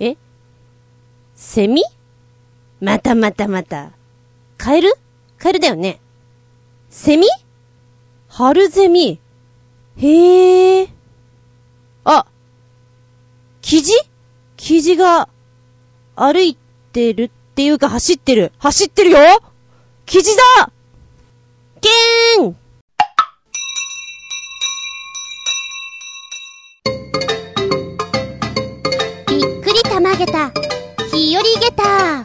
え？セミ？またまたまた。カエル？カエルだよね。セミ？春ゼミ。へえ。あ、キジ？キジが歩いてるっていうか走ってる。走ってるよキジだゲーンっくりたまげた、日和げた。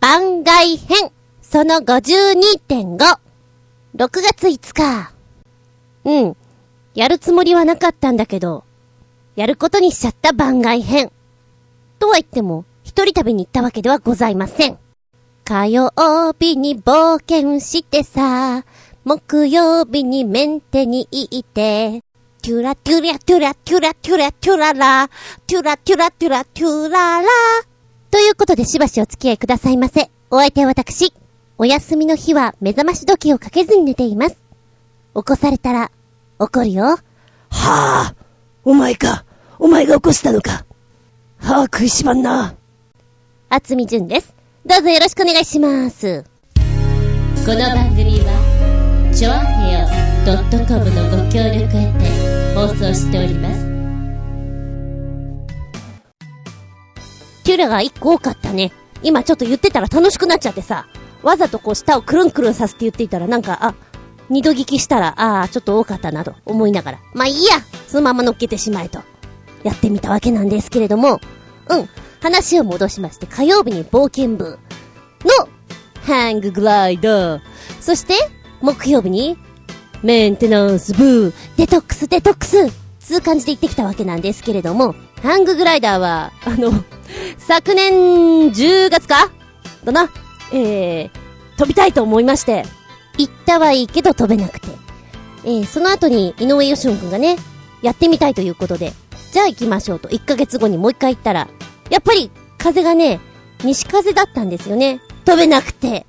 番外編、その52.5。6月5日。うん。やるつもりはなかったんだけど、やることにしちゃった番外編。とは言っても、一人旅に行ったわけではございません。火曜日に冒険してさ、木曜日にメンテに行って、トゥラトゥラトゥラトゥラトゥラトゥララ、トゥラトゥラトゥラトゥララ。ということでしばしお付き合いくださいませ。お相手は私。お休みの日は目覚まし時計をかけずに寝ています。起こされたら、怒るよ。はあ、お前か。お前が起こしたのか。はあ、食いしばんな。あつみじゅんです。どうぞよろしくお願いします。この番組は、ちょあへよ .com のご協力へて放送しております。キュラが一個多かったね。今ちょっと言ってたら楽しくなっちゃってさ、わざとこう舌をくるんくるんさせて言っていたらなんか、あ、二度聞きしたら、ああ、ちょっと多かったなと思いながら。まあいいやそのまま乗っけてしまえと。やってみたわけなんですけれども、うん。話を戻しまして、火曜日に冒険部のハンググライダー。そして、木曜日にメンテナンス部、デトックスデトックスつう感じで行ってきたわけなんですけれども、ハンググライダーは、あの、昨年10月か？だな。えー、飛びたいと思いまして、行ったはいいけど飛べなくて。えー、その後に井上義雄くんがね、やってみたいということで、じゃあ行きましょうと、1ヶ月後にもう一回行ったら、やっぱり風がね、西風だったんですよね。飛べなくて。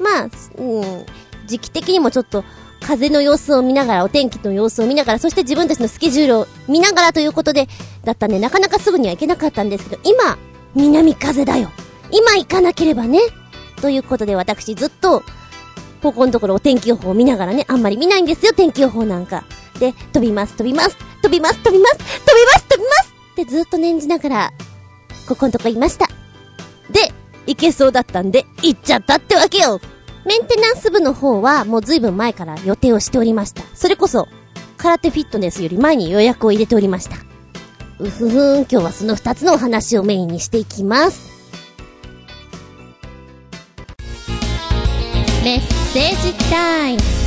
まあ、うん、時期的にもちょっと、風の様子を見ながら、お天気の様子を見ながら、そして自分たちのスケジュールを見ながらということで、だったんで、なかなかすぐには行けなかったんですけど、今、南風だよ。今行かなければね。ということで、私ずっと、ここのところお天気予報を見ながらね、あんまり見ないんですよ、天気予報なんか。で、飛びます、飛びます、飛びます、飛びます、飛びます、飛びますってずっと念じながら、ここのとこいました。で、行けそうだったんで、行っちゃったってわけよメンテナンス部の方は、もう随分前から予定をしておりました。それこそ、空手フィットネスより前に予約を入れておりました。うふふん、今日はその二つのお話をメインにしていきます。メッセージタイム。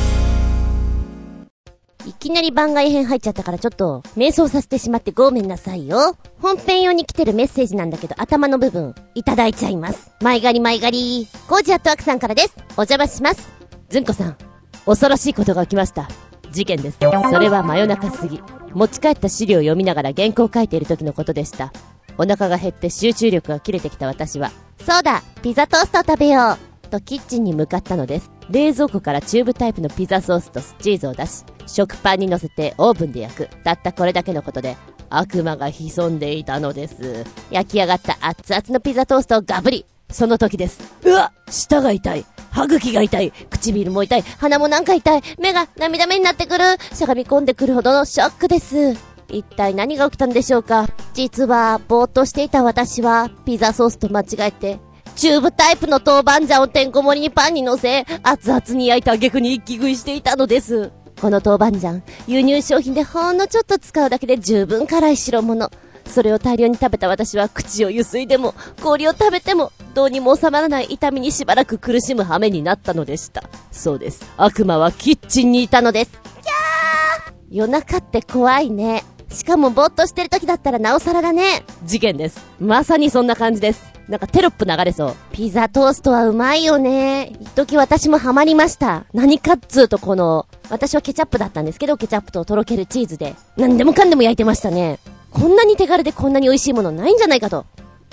いきなり番外編入っちゃったからちょっと、瞑想させてしまってごめんなさいよ。本編用に来てるメッセージなんだけど、頭の部分、いただいちゃいます。前借り前借り。コージアットワークさんからです。お邪魔します。ずんこさん、恐ろしいことが起きました。事件です。それは真夜中過ぎ。持ち帰った資料を読みながら原稿を書いている時のことでした。お腹が減って集中力が切れてきた私は、そうだピザトーストを食べようとキッチンに向かったのです。冷蔵庫からチューブタイプのピザソースとチーズを出し、食パンに乗せてオーブンで焼く。たったこれだけのことで、悪魔が潜んでいたのです。焼き上がった熱々のピザトーストをガブリその時です。うわ舌が痛い。歯茎が痛い。唇も痛い、鼻もなんか痛い、目が涙目になってくる、しゃがみ込んでくるほどのショックです。一体何が起きたんでしょうか実は、ぼーっとしていた私は、ピザソースと間違えて、チューブタイプの豆板醤をてんこ盛りにパンに乗せ、熱々に焼いた挙句に一気食いしていたのです。この豆板醤、輸入商品でほんのちょっと使うだけで十分辛い代物。それを大量に食べた私は口をゆすいでも、氷を食べても、どうにも収まらない痛みにしばらく苦しむ羽目になったのでした。そうです。悪魔はキッチンにいたのです。キャー夜中って怖いね。しかもぼーっとしてる時だったらなおさらだね。事件です。まさにそんな感じです。なんかテロップ流れそう。ピザトーストはうまいよね。一時私もハマりました。何かっつうとこの、私はケチャップだったんですけど、ケチャップととろけるチーズで、何でもかんでも焼いてましたね。こんなに手軽でこんなに美味しいものないんじゃないかと。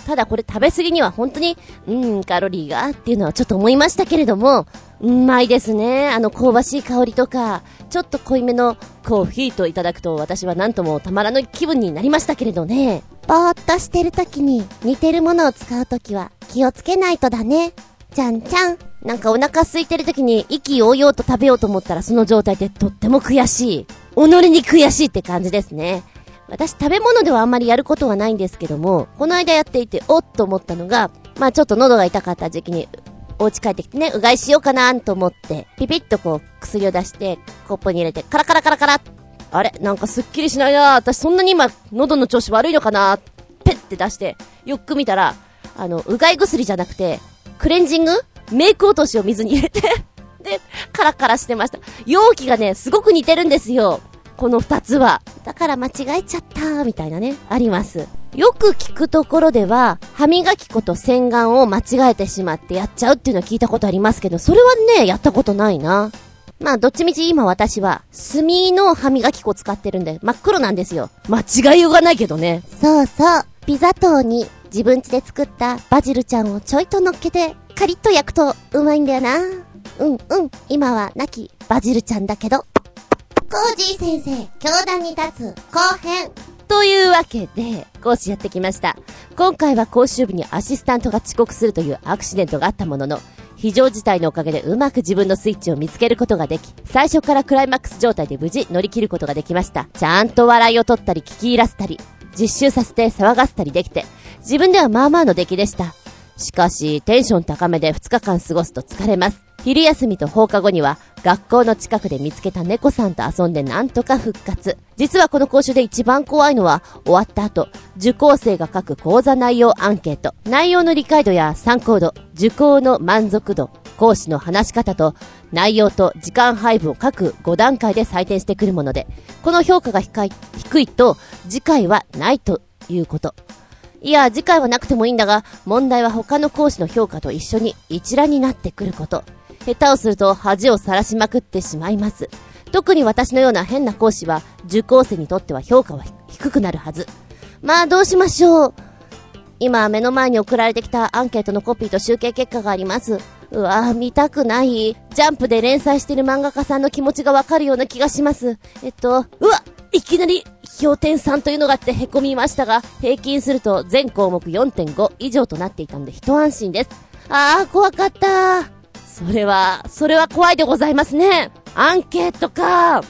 ただこれ食べ過ぎには本当に、うん、カロリーがっていうのはちょっと思いましたけれども、うまいですね。あの香ばしい香りとか、ちょっと濃いめのコーヒーといただくと私はなんともたまらぬ気分になりましたけれどね。ぼーっとしてる時に似てるものを使う時は気をつけないとだね。じゃんじゃん。なんかお腹空いてる時に意気揚々と食べようと思ったらその状態ってとっても悔しい。己に悔しいって感じですね。私食べ物ではあんまりやることはないんですけども、この間やっていておっと思ったのが、まあちょっと喉が痛かった時期に、お家帰ってきてね、うがいしようかなと思って、ピピッとこう薬を出して、コップに入れて、カラカラカラカラあれなんかすっきりしないな私そんなに今、喉の調子悪いのかなペッて出して、よく見たら、あの、うがい薬じゃなくて、クレンジングメイク落としを水に入れて で、カラカラしてました。容器がね、すごく似てるんですよ。この二つは。だから間違えちゃったみたいなね、あります。よく聞くところでは、歯磨き粉と洗顔を間違えてしまってやっちゃうっていうのは聞いたことありますけど、それはね、やったことないな。まあ、どっちみち今私は、炭の歯磨き粉使ってるんで、真っ黒なんですよ。間違いようがないけどね。そうそう。ピザ塔に自分家で作ったバジルちゃんをちょいと乗っけて、カリッと焼くとうまいんだよな。うんうん。今は亡きバジルちゃんだけど。コージー先生、教壇に立つ後編。というわけで、講師やってきました。今回は講習日にアシスタントが遅刻するというアクシデントがあったものの、非常事態のおかげでうまく自分のスイッチを見つけることができ、最初からクライマックス状態で無事乗り切ることができました。ちゃんと笑いを取ったり聞き入らせたり、実習させて騒がせたりできて、自分ではまあまあの出来でした。しかし、テンション高めで2日間過ごすと疲れます。昼休みと放課後には、学校の近くで見つけた猫さんと遊んでなんとか復活。実はこの講習で一番怖いのは、終わった後、受講生が書く講座内容アンケート。内容の理解度や参考度、受講の満足度、講師の話し方と、内容と時間配分を各5段階で採点してくるもので、この評価が低い低いと、次回はないということ。いや、次回はなくてもいいんだが、問題は他の講師の評価と一緒に一覧になってくること。下手をすると恥をさらしまくってしまいます。特に私のような変な講師は、受講生にとっては評価は低くなるはず。まあどうしましょう。今目の前に送られてきたアンケートのコピーと集計結果があります。うわぁ、見たくない。ジャンプで連載している漫画家さんの気持ちがわかるような気がします。えっと、うわいきなり、氷点3というのがあって凹みましたが、平均すると全項目4.5以上となっていたので一安心です。あー、怖かったそれは、それは怖いでございますね。アンケートか。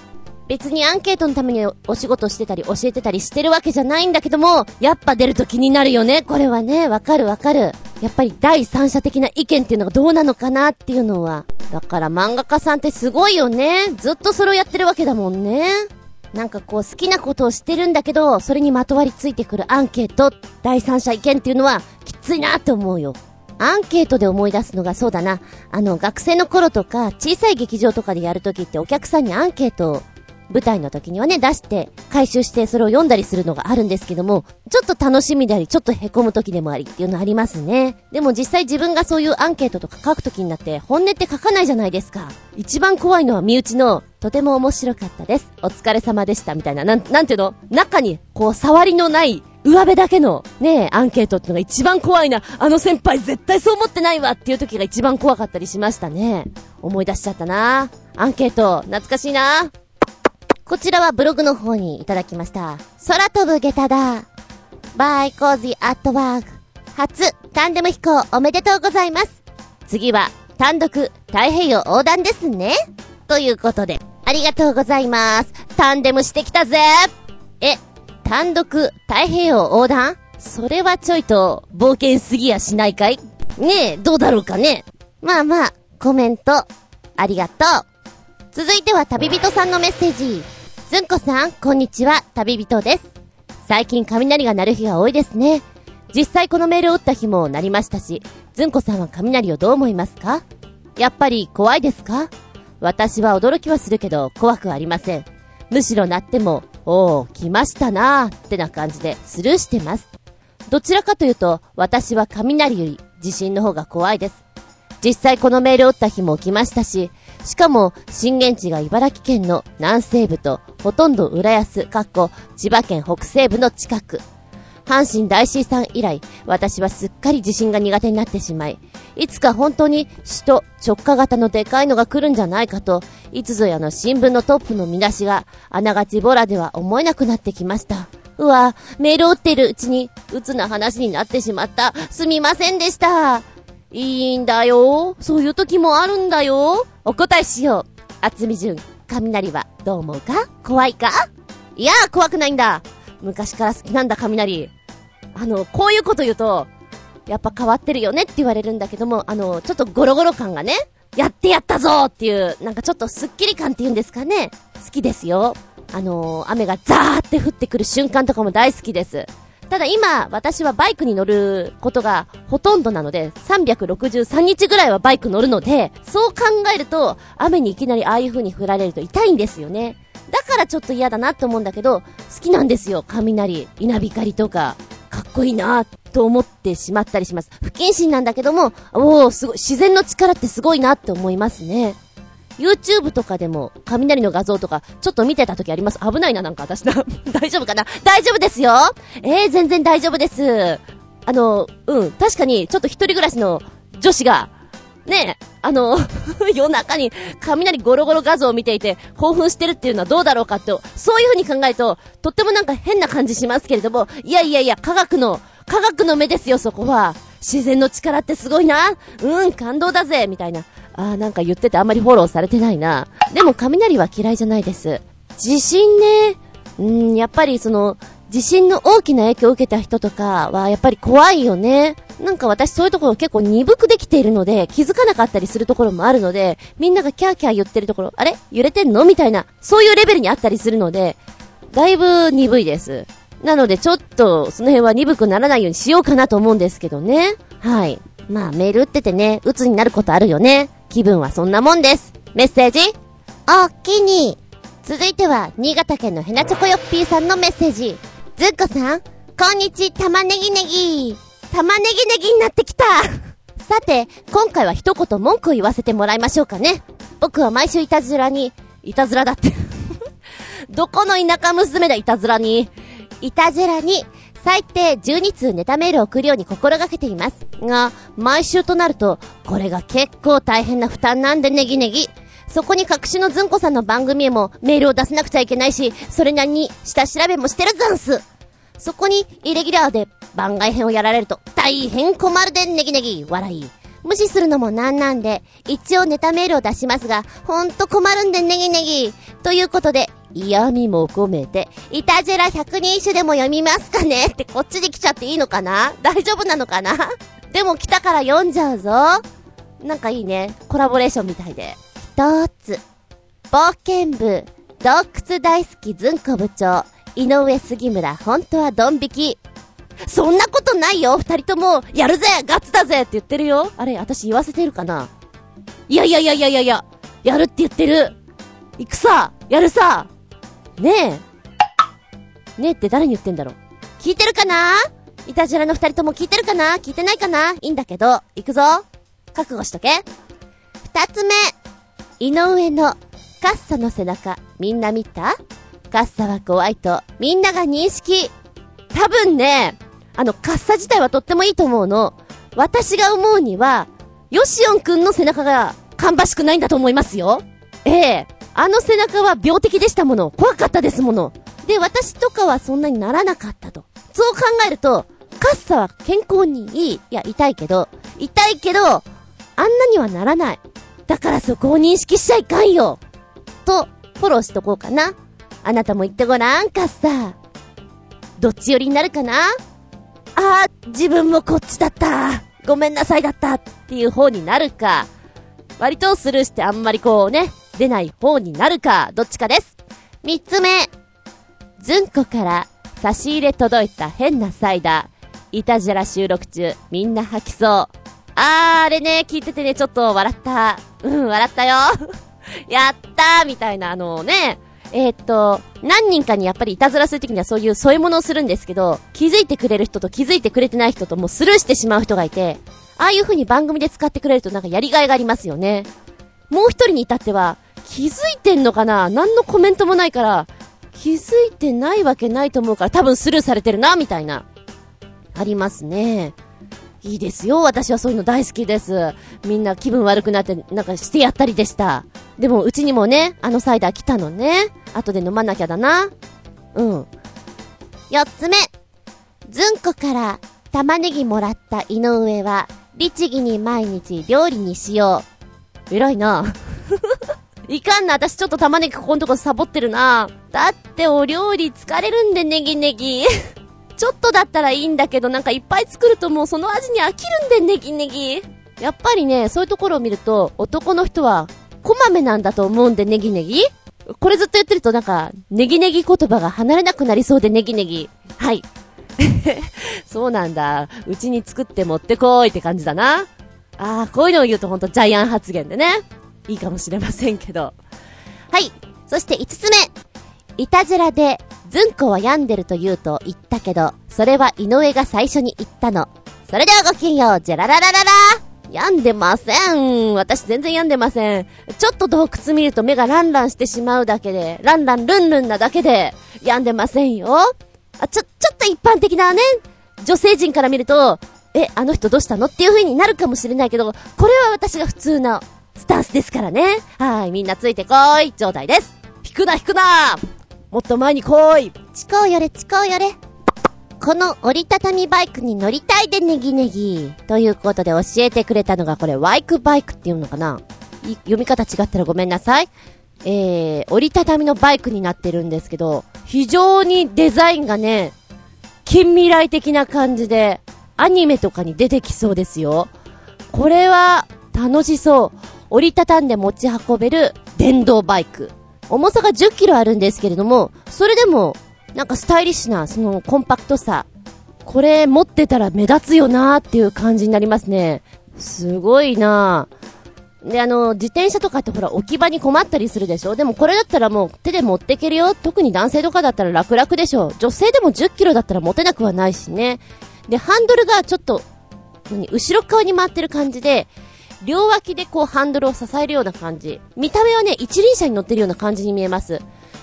別にアンケートのためにお仕事してたり教えてたりしてるわけじゃないんだけども、やっぱ出ると気になるよね。これはね、わかるわかる。やっぱり第三者的な意見っていうのがどうなのかなっていうのは。だから漫画家さんってすごいよね。ずっとそれをやってるわけだもんね。なんかこう好きなことをしてるんだけど、それにまとわりついてくるアンケート、第三者意見っていうのはきついなって思うよ。アンケートで思い出すのがそうだな。あの、学生の頃とか、小さい劇場とかでやるときってお客さんにアンケートを舞台の時にはね、出して、回収してそれを読んだりするのがあるんですけども、ちょっと楽しみであり、ちょっと凹む時でもありっていうのありますね。でも実際自分がそういうアンケートとか書く時になって、本音って書かないじゃないですか。一番怖いのは身内の、とても面白かったです。お疲れ様でした、みたいな。なん、なんていうの？中に、こう、触りのない上辺だけのね、アンケートってのが一番怖いな。あの先輩絶対そう思ってないわっていう時が一番怖かったりしましたね。思い出しちゃったな。アンケート、懐かしいな。こちらはブログの方にいただきました。空飛ぶ下駄だ。 by コージーアットワーク。初、タンデム飛行おめでとうございます。次は、単独、太平洋横断ですね。ということで、ありがとうございます。タンデムしてきたぜえ、単独太平洋横断？それはちょいと冒険すぎやしないかい？ねえ、どうだろうかね？まあまあ、コメント、ありがとう。続いては旅人さんのメッセージ。ずんこさん、こんにちは、旅人です。最近雷が鳴る日が多いですね。実際このメールを打った日も鳴りましたし、ずんこさんは雷をどう思いますか？やっぱり怖いですか？私は驚きはするけど怖くありません。むしろ鳴ってもおー、来ましたなーってな感じでスルーしてます。どちらかというと、私は雷より地震の方が怖いです。実際このメールを打った日も来ましたし、しかも震源地が茨城県の南西部とほとんど浦安、かっこ千葉県北西部の近く。阪神大震災以来、私はすっかり地震が苦手になってしまい、いつか本当に首都直下型のでかいのが来るんじゃないかと、いつぞやの新聞のトップの見出しが、あながちボラでは思えなくなってきました。うわ、メールを打ってるうちに、鬱な話になってしまった。すみませんでした。いいんだよ。そういう時もあるんだよ。お答えしよう。あつみじゅん、雷はどう思うか？怖いか？いや、怖くないんだ。昔から好きなんだ、雷。あの、こういうこと言うと、やっぱ変わってるよねって言われるんだけども、あの、ちょっとゴロゴロ感がね、やってやったぞっていう、なんかちょっとスッキリ感っていうんですかね。好きですよ。あの雨がザーって降ってくる瞬間とかも大好きです。ただ今、私はバイクに乗ることがほとんどなので、363日ぐらいはバイク乗るので、そう考えると、雨にいきなりああいう風に降られると痛いんですよね。だからちょっと嫌だなって思うんだけど、好きなんですよ。雷、稲光とか、こいいなと思ってしまったりします。不謹慎なんだけども、おお、すごい、自然の力ってすごいなって思いますね。YouTube とかでも、雷の画像とか、ちょっと見てた時あります。危ないな、なんか私な。大丈夫かな？大丈夫ですよえー、全然大丈夫です。あの、うん、確かに、ちょっと一人暮らしの女子が、ねえ、あの、夜中に雷ゴロゴロ画像を見ていて興奮してるっていうのはどうだろうかと、そういう風に考えると、とってもなんか変な感じしますけれども、いやいやいや、科学の、科学の目ですよ、そこは。自然の力ってすごいな。うん、感動だぜ、みたいな。あーなんか言っててあんまりフォローされてないな。でも雷は嫌いじゃないです。地震ね、うん、やっぱりその、地震の大きな影響を受けた人とかはやっぱり怖いよね。なんか私そういうところ結構鈍くできているので気づかなかったりするところもあるので、みんながキャーキャー言ってるところ、あれ？揺れてんの？みたいな、そういうレベルにあったりするので、だいぶ鈍いです。なのでちょっとその辺は鈍くならないようにしようかなと思うんですけどね。はい。まあメール打っててね、鬱になることあるよね。気分はそんなもんです。メッセージ？おっきに。続いては、新潟県のヘナチョコヨッピーさんのメッセージ。ずっこさん、こんにち、玉ねぎねぎ。玉ねぎねぎになってきた。さて、今回は一言文句を言わせてもらいましょうかね。僕は毎週いたずらに、いたずらだって。どこの田舎娘だ、いたずらに。いたずらに、最低12通ネタメールを送るように心がけています。が、毎週となると、これが結構大変な負担なんでネギネギ。そこに隠しのずんこさんの番組へもメールを出さなくちゃいけないし、それなりに下調べもしてるざんす。そこに、イレギュラーで番外編をやられると、大変困るでネギネギ、笑い。無視するのもなんなんで、一応ネタメールを出しますが、ほんと困るんでネギネギ。ということで、嫌味も込めて、いたじら百人一首でも読みますかねってこっちで来ちゃっていいのかな？大丈夫なのかな？でも来たから読んじゃうぞ。なんかいいね。コラボレーションみたいで。一つ。冒険部、洞窟大好きずんこ部長、井上杉村、本当はドン引き。そんなことないよ二人とも、やるぜガッツだぜって言ってるよ。あれ、私言わせてるかな？いやいやいやいやいやいや、やるって言ってる。行くさやるさ。ねえ。ねえって誰に言ってんだろう？聞いてるかな？いたじらの二人とも聞いてるかな？聞いてないかな？いいんだけど、行くぞ。覚悟しとけ。二つ目。井上のカッサの背中、みんな見た？カッサは怖いと、みんなが認識。多分ね、あの、カッサ自体はとってもいいと思うの。私が思うには、ヨシオンくんの背中が芳しくないんだと思いますよ。ええあの背中は病的でしたもの。怖かったですもの。で、私とかはそんなにならなかったと。そう考えると、カッサは健康にいい。いや、痛いけど、痛いけど、あんなにはならない。だからそこを認識しちゃいかんよ。と、フォローしとこうかな。あなたも言ってごらん、カッサ。どっち寄りになるかなあー、自分もこっちだった。ごめんなさいだった。っていう方になるか。割とスルーしてあんまりこうね、出ない方になるか、どっちかです。三つ目。ずんこから差し入れ届いた変なサイダー。いたじら収録中、みんな吐きそう。あー、あれね、聞いててね、ちょっと笑った。うん、笑ったよ。やったーみたいな、あのね、えーっと、何人かにやっぱりいたずらするときにはそういう添え物をするんですけど、気づいてくれる人と気づいてくれてない人ともうスルーしてしまう人がいて、ああいう風に番組で使ってくれるとなんかやりがいがありますよね。もう一人に至っては、気づいてんのかな？何のコメントもないから、気づいてないわけないと思うから多分スルーされてるな、みたいな。ありますね。いいですよ。私はそういうの大好きです。みんな気分悪くなって、なんかしてやったりでした。でも、うちにもね、あのサイダー来たのね。後で飲まなきゃだな。うん。四つ目。ずんこから玉ねぎもらった井上は、律儀に毎日料理にしよう。偉いな。いかんな、私ちょっと玉ねぎここんとこサボってるな。だってお料理疲れるんでネギネギ。ちょっとだったらいいんだけど、なんかいっぱい作るともうその味に飽きるんでネギネギ。やっぱりね、そういうところを見ると、男の人は、こまめなんだと思うんでネギネギこれずっと言ってるとなんか、ネギネギ言葉が離れなくなりそうでネギネギ。はい。そうなんだ。うちに作って持ってこいって感じだな。ああ、こういうのを言うとほんとジャイアン発言でね。いいかもしれませんけど。はい。そして5つ目。いたずらで、ずんこは病んでると言うと言ったけど、それは井上が最初に言ったの。それではごきげんよう、じゃららららら病んでません。私全然病んでません。ちょっと洞窟見ると目がランランしてしまうだけで、ランランルンルンなだけで、病んでませんよ。あ、ちょ、ちょっと一般的なね、女性陣から見ると、え、あの人どうしたのっていう風になるかもしれないけど、これは私が普通のスタンスですからね。はい、みんなついてこーい、状態です。引くな引くなもっと前に来いちこうよれちこうよれ。この折りたたみバイクに乗りたいでネギネギ。ということで教えてくれたのがこれ、ワイクバイクっていうのかな読み方違ったらごめんなさい。えー、折りたたみのバイクになってるんですけど、非常にデザインがね、近未来的な感じで、アニメとかに出てきそうですよ。これは、楽しそう。折りたたんで持ち運べる電動バイク。重さが10キロあるんですけれども、それでもなんかスタイリッシュな、そのコンパクトさ。これ持ってたら目立つよなーっていう感じになりますね。すごいなで、あの、自転車とかってほら置き場に困ったりするでしょ？でもこれだったらもう手で持っていけるよ。特に男性とかだったら楽々でしょ？女性でも10キロだったら持てなくはないしね。で、ハンドルがちょっと、何、後ろ側に回ってる感じで、両脇でこうハンドルを支えるような感じ。見た目はね、一輪車に乗ってるような感じに見えます。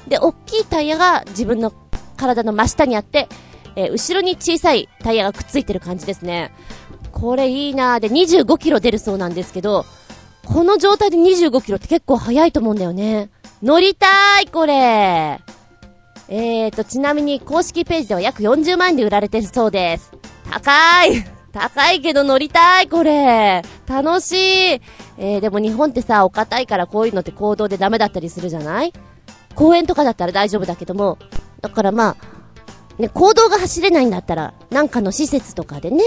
で、大きいタイヤが自分の体の真下にあって、えー、後ろに小さいタイヤがくっついてる感じですね。これいいなーで、25キロ出るそうなんですけど、この状態で25キロって結構速いと思うんだよね。乗りたーい、これえーと、ちなみに公式ページでは約40万円で売られてるそうです。高い高いけど乗りたい、これ。楽しい。えー、でも日本ってさ、お堅いからこういうのって行動でダメだったりするじゃない？公園とかだったら大丈夫だけども、だからまあ、ね、行動が走れないんだったら、なんかの施設とかでね、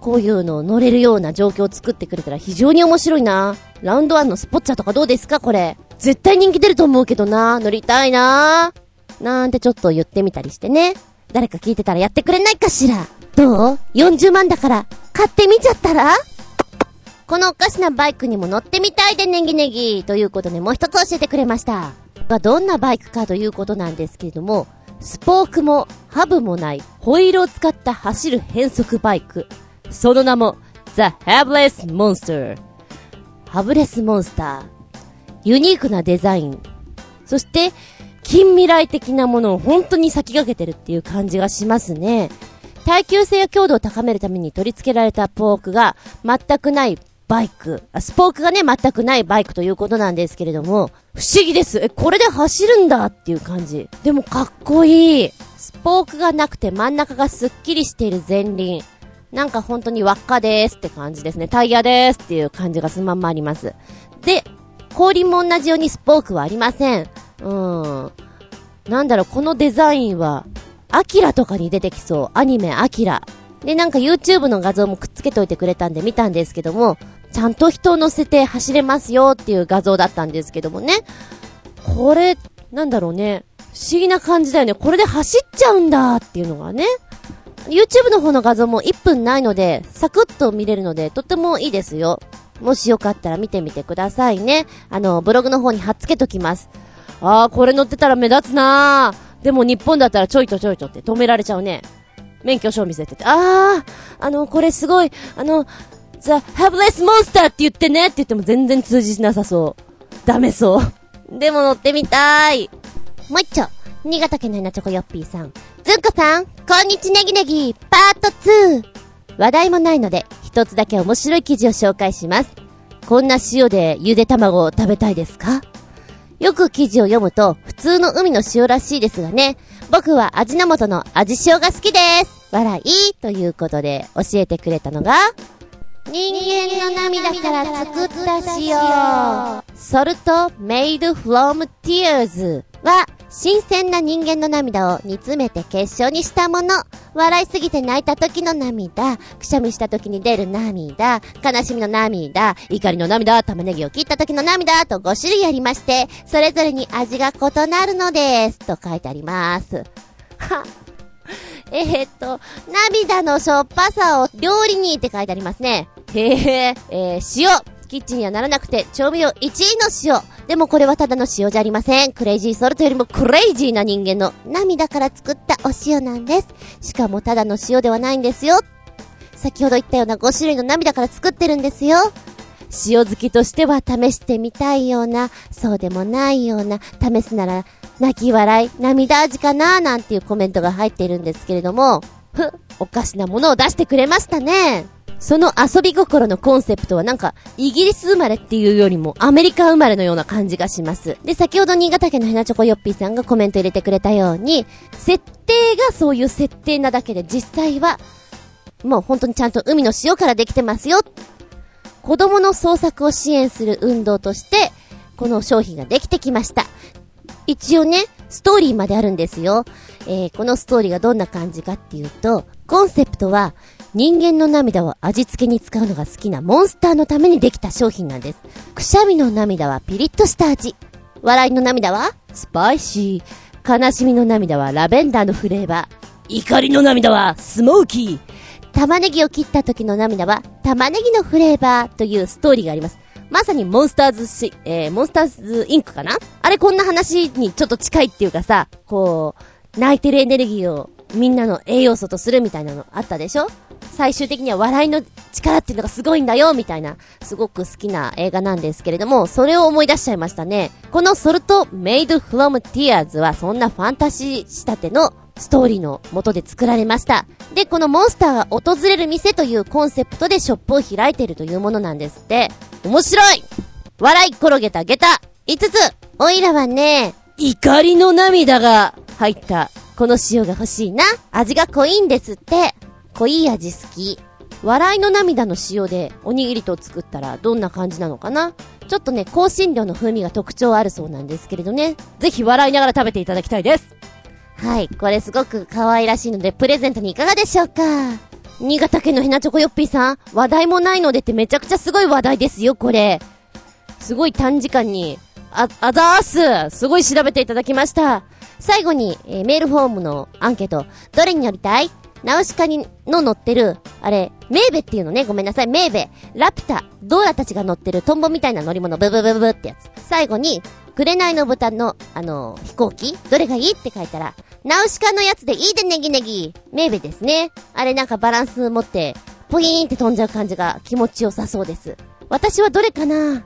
こういうのを乗れるような状況を作ってくれたら非常に面白いな。ラウンドワンのスポッチャとかどうですかこれ。絶対人気出ると思うけどな。乗りたいな。なんてちょっと言ってみたりしてね。誰か聞いてたらやってくれないかしら。どう ?40 万だから、買ってみちゃったら？このおかしなバイクにも乗ってみたいでネギネギということでもう一つ教えてくれました。がどんなバイクかということなんですけれども、スポークもハブもないホイールを使った走る変速バイク。その名も、The Habless Monster。ハブレスモンスター。ユニークなデザイン。そして、近未来的なものを本当に先駆けてるっていう感じがしますね。耐久性や強度を高めるために取り付けられたポークが全くないバイク。あスポークがね、全くないバイクということなんですけれども、不思議です。え、これで走るんだっていう感じ。でもかっこいい。スポークがなくて真ん中がスッキリしている前輪。なんか本当に輪っかでーすって感じですね。タイヤでーすっていう感じがそのまんまあります。で、後輪も同じようにスポークはありません。うーん。なんだろう、このデザインは、アキラとかに出てきそう。アニメアキラ。で、なんか YouTube の画像もくっつけといてくれたんで見たんですけども、ちゃんと人を乗せて走れますよっていう画像だったんですけどもね。これ、なんだろうね。不思議な感じだよね。これで走っちゃうんだっていうのがね。YouTube の方の画像も1分ないので、サクッと見れるので、とってもいいですよ。もしよかったら見てみてくださいね。あの、ブログの方に貼っつけときます。あー、これ乗ってたら目立つなー。でも日本だったらちょいとちょいとって止められちゃうね。免許証見せてて。あー、あの、これすごい、あの、ザ・ハブレスモンスターって言ってねって言っても全然通じなさそう。ダメそう。でも乗ってみたい。もう一丁。新潟県の稲チョコヨッピーさん。ずんこさん、こんにちネギネギ、パート 2! 話題もないので、一つだけ面白い記事を紹介します。こんな塩でゆで卵を食べたいですか？よく記事を読むと、普通の海の塩らしいですがね。僕は味の素の味塩が好きです。笑いということで教えてくれたのが、人間の涙から作った塩。ソルトメイドフロムティアーズは、新鮮な人間の涙を煮詰めて結晶にしたもの。笑いすぎて泣いた時の涙、くしゃみした時に出る涙、悲しみの涙、怒りの涙、玉ねぎを切った時の涙と5種類ありまして、それぞれに味が異なるのです。と書いてあります。は えー、っと、涙のしょっぱさを料理にって書いてありますね。へえ、えー、塩。キッチンにはならなくて、調味料1位の塩。でもこれはただの塩じゃありません。クレイジーソルトよりもクレイジーな人間の涙から作ったお塩なんです。しかもただの塩ではないんですよ。先ほど言ったような5種類の涙から作ってるんですよ。塩好きとしては試してみたいような、そうでもないような、試すなら泣き笑い、涙味かなーなんていうコメントが入っているんですけれども、ふっ、おかしなものを出してくれましたね。その遊び心のコンセプトはなんか、イギリス生まれっていうよりもアメリカ生まれのような感じがします。で、先ほど新潟県のヘナチョコヨッピーさんがコメント入れてくれたように、設定がそういう設定なだけで実際は、もう本当にちゃんと海の塩からできてますよ。子供の創作を支援する運動として、この商品ができてきました。一応ね、ストーリーまであるんですよ。えー、このストーリーがどんな感じかっていうと、コンセプトは、人間の涙を味付けに使うのが好きなモンスターのためにできた商品なんです。くしゃみの涙はピリッとした味。笑いの涙はスパイシー。悲しみの涙はラベンダーのフレーバー。怒りの涙はスモーキー。玉ねぎを切った時の涙は玉ねぎのフレーバーというストーリーがあります。まさにモンスターズし、えー、モンスターズインクかな？あれこんな話にちょっと近いっていうかさ、こう、泣いてるエネルギーをみんなの栄養素とするみたいなのあったでしょ？最終的には笑いの力っていうのがすごいんだよ、みたいな、すごく好きな映画なんですけれども、それを思い出しちゃいましたね。このソルトメイドフロムティアーズはそんなファンタジー仕立てのストーリーの元で作られました。で、このモンスターが訪れる店というコンセプトでショップを開いているというものなんですって。面白い笑い転げた下駄 !5 つおいらはね、怒りの涙が入ったこの塩が欲しいな。味が濃いんですって。濃い味好き。笑いの涙の塩でおにぎりと作ったらどんな感じなのかなちょっとね、香辛料の風味が特徴あるそうなんですけれどね。ぜひ笑いながら食べていただきたいです。はい、これすごく可愛らしいので、プレゼントにいかがでしょうか新潟県のひなチョコヨッピーさん、話題もないのでってめちゃくちゃすごい話題ですよ、これ。すごい短時間に、あ、あざーすすごい調べていただきました。最後に、えー、メールフォームのアンケート、どれに乗りたい？ナウシカにの乗ってる、あれ、メーベっていうのね、ごめんなさい、メーベ。ラピュタ、ドーラたちが乗ってる？トンボみたいな乗り物、ブブブブってやつ。最後に、紅の豚の、あの、飛行機？どれがいいって書いたら、ナウシカのやつでいいでネギネギ。メーベですね。あれなんかバランス持って、ポイーンって飛んじゃう感じが気持ちよさそうです。私はどれかな？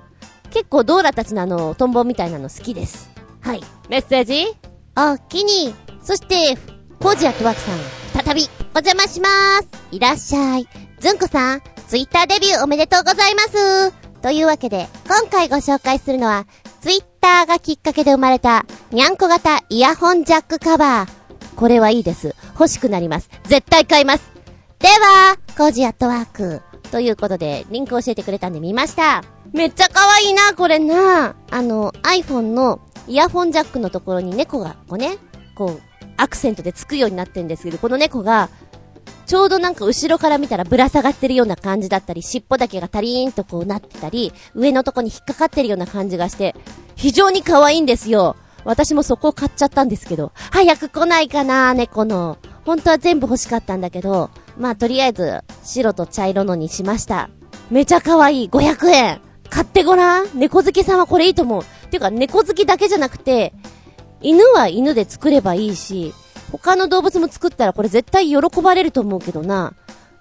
結構ドーラたちのあの、トンボみたいなの好きです。はい。メッセージ？おっきに。そして、コージアットワークさん、再び、お邪魔しまーす。いらっしゃい。ずんこさん、ツイッターデビューおめでとうございます。というわけで、今回ご紹介するのは、ツイッターがきっかけで生まれた、にゃんこ型イヤホンジャックカバー。これはいいです。欲しくなります。絶対買います。では、コージアットワーク。ということで、リンク教えてくれたんで見ました。めっちゃ可愛いな、これな。あの、iPhone のイヤホンジャックのところに猫が、こうね、こう、アクセントでつくようになってるんですけど、この猫が、ちょうどなんか後ろから見たらぶら下がってるような感じだったり、尻尾だけがタリーンとこうなってたり、上のとこに引っかかってるような感じがして、非常に可愛いんですよ。私もそこを買っちゃったんですけど、早く来ないかな、猫の。本当は全部欲しかったんだけど、まあとりあえず、白と茶色のにしました。めちゃ可愛い。500円。買ってごらん。猫好きさんはこれいいと思う。ていうか、猫好きだけじゃなくて、犬は犬で作ればいいし、他の動物も作ったらこれ絶対喜ばれると思うけどな。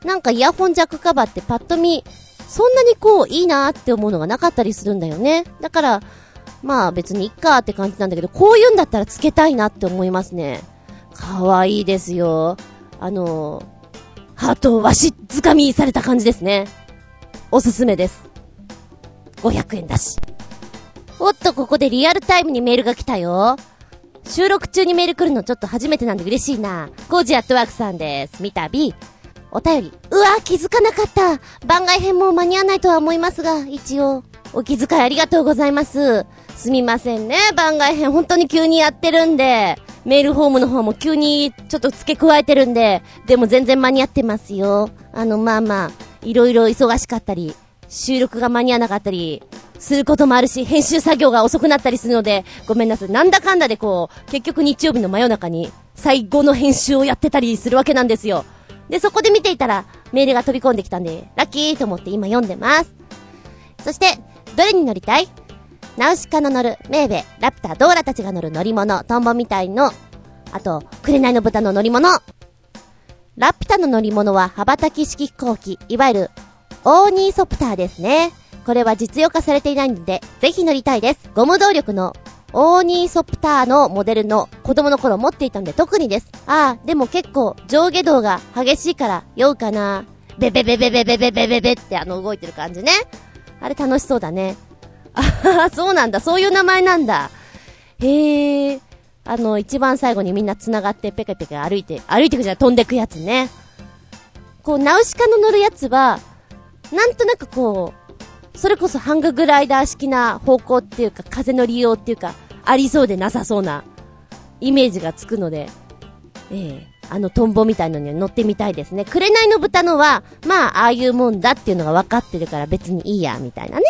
なんかイヤホンジャックカバーってパッと見、そんなにこういいなって思うのがなかったりするんだよね。だから、まあ別にいっかって感じなんだけど、こういうんだったらつけたいなって思いますね。かわいいですよ。あのハートをわしづかみされた感じですね。おすすめです。500円だし。おっと、ここでリアルタイムにメールが来たよ。収録中にメール来るのちょっと初めてなんで嬉しいな。コージアットワークさんです。みたび。お便り。うわ気づかなかった。番外編も間に合わないとは思いますが、一応、お気遣いありがとうございます。すみませんね。番外編本当に急にやってるんで、メールフォームの方も急にちょっと付け加えてるんで、でも全然間に合ってますよ。あの、まあまあ、いろいろ忙しかったり、収録が間に合わなかったり、することもあるし、編集作業が遅くなったりするので、ごめんなさい。なんだかんだでこう、結局日曜日の真夜中に、最後の編集をやってたりするわけなんですよ。で、そこで見ていたら、メールが飛び込んできたんで、ラッキーと思って今読んでます。そして、どれに乗りたい？ナウシカの乗る、メーベ、ラプター、ドーラたちが乗る乗り物、トンボみたいの、あと、紅の豚の乗り物。ラピュタの乗り物は羽ばたき式飛行機、いわゆる、オーニーソプターですね。これは実用化されていないので、ぜひ乗りたいです。ゴム動力の、オーニーソプターのモデルの子供の頃持っていたので特にです。ああ、でも結構上下動が激しいから酔うかな。ベベベベベベベベベベってあの動いてる感じね。あれ楽しそうだね。あははそうなんだ。そういう名前なんだ。へえ。あの、一番最後にみんな繋がってペケペケ歩いて、歩いてくじゃない、飛んでくやつね。こう、ナウシカの乗るやつは、なんとなくこう、それこそハンググライダー式な方向っていうか、風の利用っていうか、ありそうでなさそうな、イメージがつくので、ええあのトンボみたいのには乗ってみたいですね。紅の豚のは、まあ、ああいうもんだっていうのが分かってるから別にいいや、みたいなね。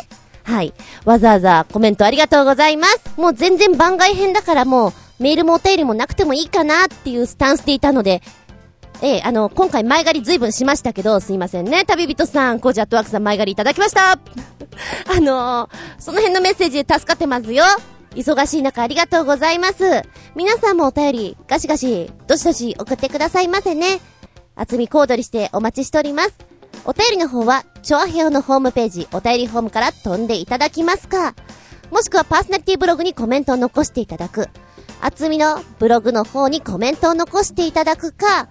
はい。わざわざコメントありがとうございます。もう全然番外編だからもう、メールもお便りもなくてもいいかなっていうスタンスでいたので、ええあの、今回前借り随分しましたけど、すいませんね。旅人さん、コージアットワークさん前借りいただきました。あのー、その辺のメッセージで助かってますよ。忙しい中ありがとうございます。皆さんもお便り、ガシガシ、どしどし送ってくださいませね。厚み小躍りしてお待ちしております。お便りの方は、チョアヘオのホームページ、お便りフォームから飛んでいただきますか。もしくはパーソナリティブログにコメントを残していただく。厚みのブログの方にコメントを残していただくか、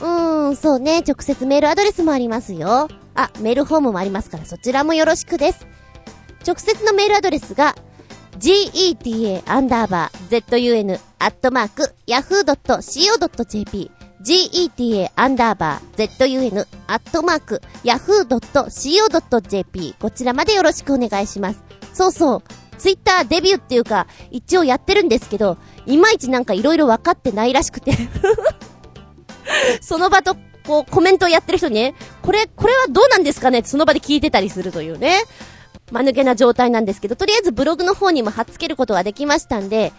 うーん、そうね、直接メールアドレスもありますよ。あ、メールフォームもありますからそちらもよろしくです。直接のメールアドレスが、geta アンダーバー zun@co.jpgeta アンダーバー zun@yahoo.co.jp こちらまでよろしくお願いします。そうそう。ツイッターデビューっていうか、一応やってるんですけど、いまいちなんか色々分かってないらしくて。その場と、こう、コメントをやってる人にね、これ、これはどうなんですかね？その場で聞いてたりするというね。間抜けな状態なんですけど、とりあえずブログの方にも貼っつけることができましたんで、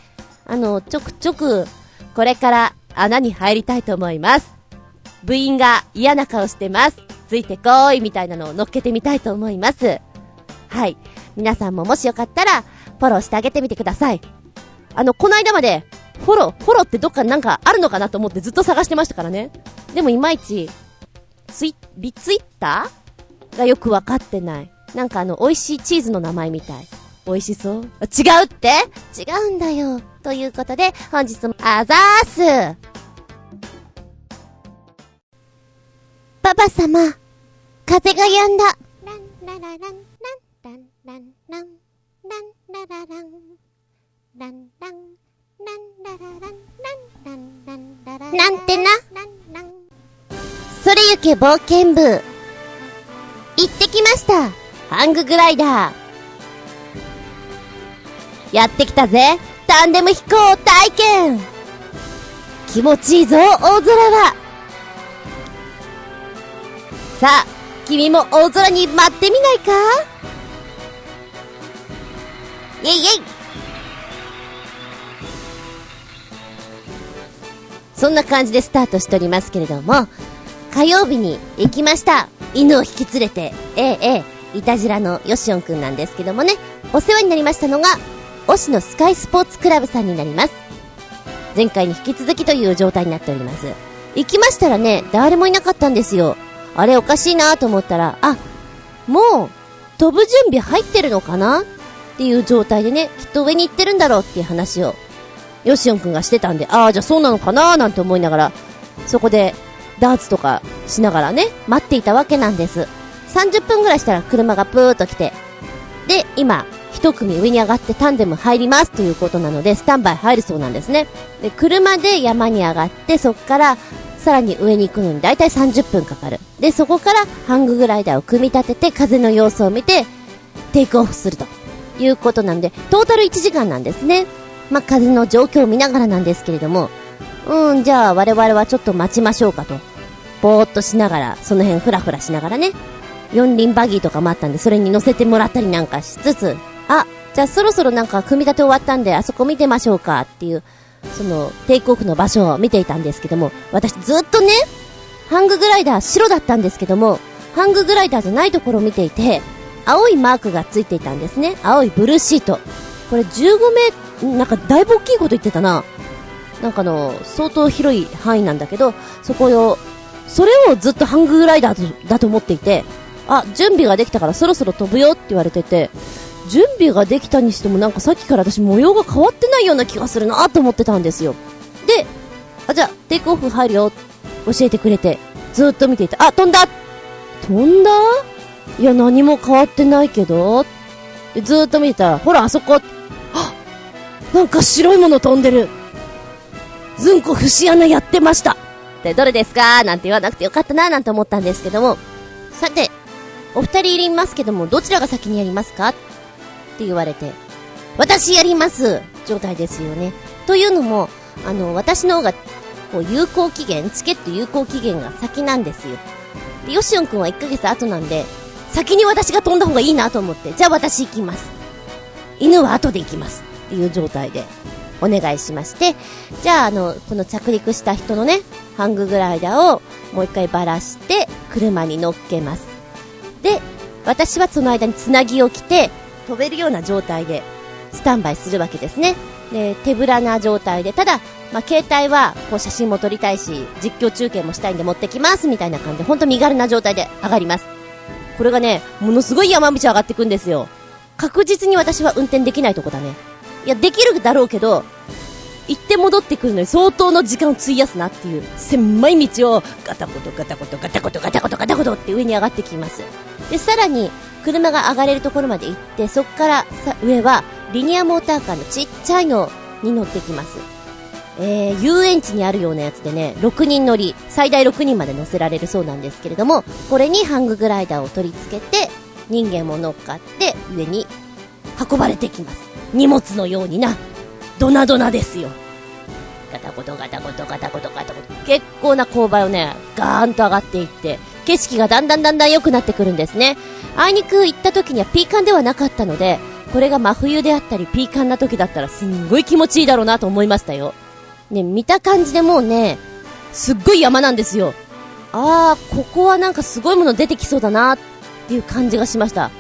あの、ちょくちょく、これから穴に入りたいと思います。部員が嫌な顔してます。ついてこーいみたいなのを乗っけてみたいと思います。はい。皆さんももしよかったら、フォローしてあげてみてください。あの、この間まで、フォロー、フォローってどっかなんかあるのかなと思ってずっと探してましたからね。でもいまいち、ツイ、リツイッター？がよくわかってない。なんかあの、美味しいチーズの名前みたい。美味しそう違うって？違うんだよ。ということで、本日も、あざーすパパ様、風が止んだ。ランラララン、ランランランラン、ランラララン、ランラン、ランラララン、ランランランラララン。なんてな。それゆけ冒険部。行ってきました。ハンググライダー。やってきたぜ。タンデム飛行体験気持ちいいぞ、大空は。さあ、君も大空に舞ってみないかイェイイェイそんな感じでスタートしておりますけれども、火曜日に行きました。犬を引き連れて、ええええ、いたじらのヨシオンくんなんですけどもね、お世話になりましたのが、推しのスカイスポーツクラブさんになります。前回に引き続きという状態になっております。行きましたらね、誰もいなかったんですよ。あれおかしいなと思ったら、あ、もう、飛ぶ準備入ってるのかな？っていう状態でね、きっと上に行ってるんだろうっていう話を、ヨシオンくんがしてたんで、ああ、じゃあそうなのかななんて思いながら、そこで、ダーツとかしながらね、待っていたわけなんです。30分ぐらいしたら車がプーっと来て、で、今、一組上に上がってタンデム入りますということなので、スタンバイ入るそうなんですね。で、車で山に上がって、そこからさらに上に行くのにだいたい30分かかる。で、そこからハンググライダーを組み立てて風の様子を見て、テイクオフするということなんで、トータル1時間なんですね。まあ、風の状況を見ながらなんですけれども、うん、じゃあ我々はちょっと待ちましょうかと。ぼーっとしながら、その辺ふらふらしながらね。四輪バギーとかもあったんで、それに乗せてもらったりなんかしつつ、あ、じゃあそろそろなんか組み立て終わったんで、あそこ見てましょうかっていう、その、テイクオフの場所を見ていたんですけども、私ずっとね、ハンググライダー白だったんですけども、ハンググライダーじゃないところを見ていて、青いマークがついていたんですね。青いブルーシート。これ15メーなんかだいぶ大きいこと言ってたな。なんかの、相当広い範囲なんだけど、そこを、それをずっとハンググライダーだと思っていて、あ、準備ができたからそろそろ飛ぶよって言われてて、準備ができたにしてもなんかさっきから私模様が変わってないような気がするなと思ってたんですよ。で、あ、じゃあ、テイクオフ入るよ。教えてくれて、ずっと見ていた。あ、飛んだ飛んだ？いや、何も変わってないけど。でずっと見てたら、ほら、あそこ。なんか白いもの飛んでる。ずんこ節穴やってました。で、どれですか？なんて言わなくてよかったななんて思ったんですけども。さて、お二人いりますけども、どちらが先にやりますか？って言われて、私やります状態ですよね。というのも、あの、私の方が、こう、有効期限、チケット有効期限が先なんですよ。で、ヨシオンくんは1ヶ月後なんで、先に私が飛んだ方がいいなと思って、じゃあ私行きます。犬は後で行きます。っていう状態で、お願いしまして、じゃあ、あの、この着陸した人のね、ハンググライダーをもう一回ばらして、車に乗っけます。で、私はその間につなぎを着て、飛べるような状態で、スタンバイするわけですね。で、手ぶらな状態で、ただ、まあ、携帯は、こう写真も撮りたいし、実況中継もしたいんで持ってきます、みたいな感じで、ほんと身軽な状態で上がります。これがね、ものすごい山道上がってくんですよ。確実に私は運転できないとこだね。いや、できるだろうけど、行って戻ってくるのに相当の時間を費やすなっていう、狭い道をガタコトガタコトガタコトガタコトガタコトって上に上がってきます。で、さらに、車が上がれるところまで行って、そこからさ上は、リニアモーターカーのちっちゃいのに乗ってきます。えー、遊園地にあるようなやつでね、6人乗り、最大6人まで乗せられるそうなんですけれども、これにハンググライダーを取り付けて、人間も乗っかって上に運ばれてきます。荷物のようにな、ドナドナですよ。ガタゴトガタゴトガタゴトガタゴト。結構な勾配をね、ガーンと上がっていって、景色がだんだんだんだん良くなってくるんですね。あいにく行った時にはピーカンではなかったので、これが真冬であったりピーカンな時だったらすんごい気持ちいいだろうなと思いましたよ。ね、見た感じでもうね、すっごい山なんですよ。あー、ここはなんかすごいもの出てきそうだなっていう感じがしました。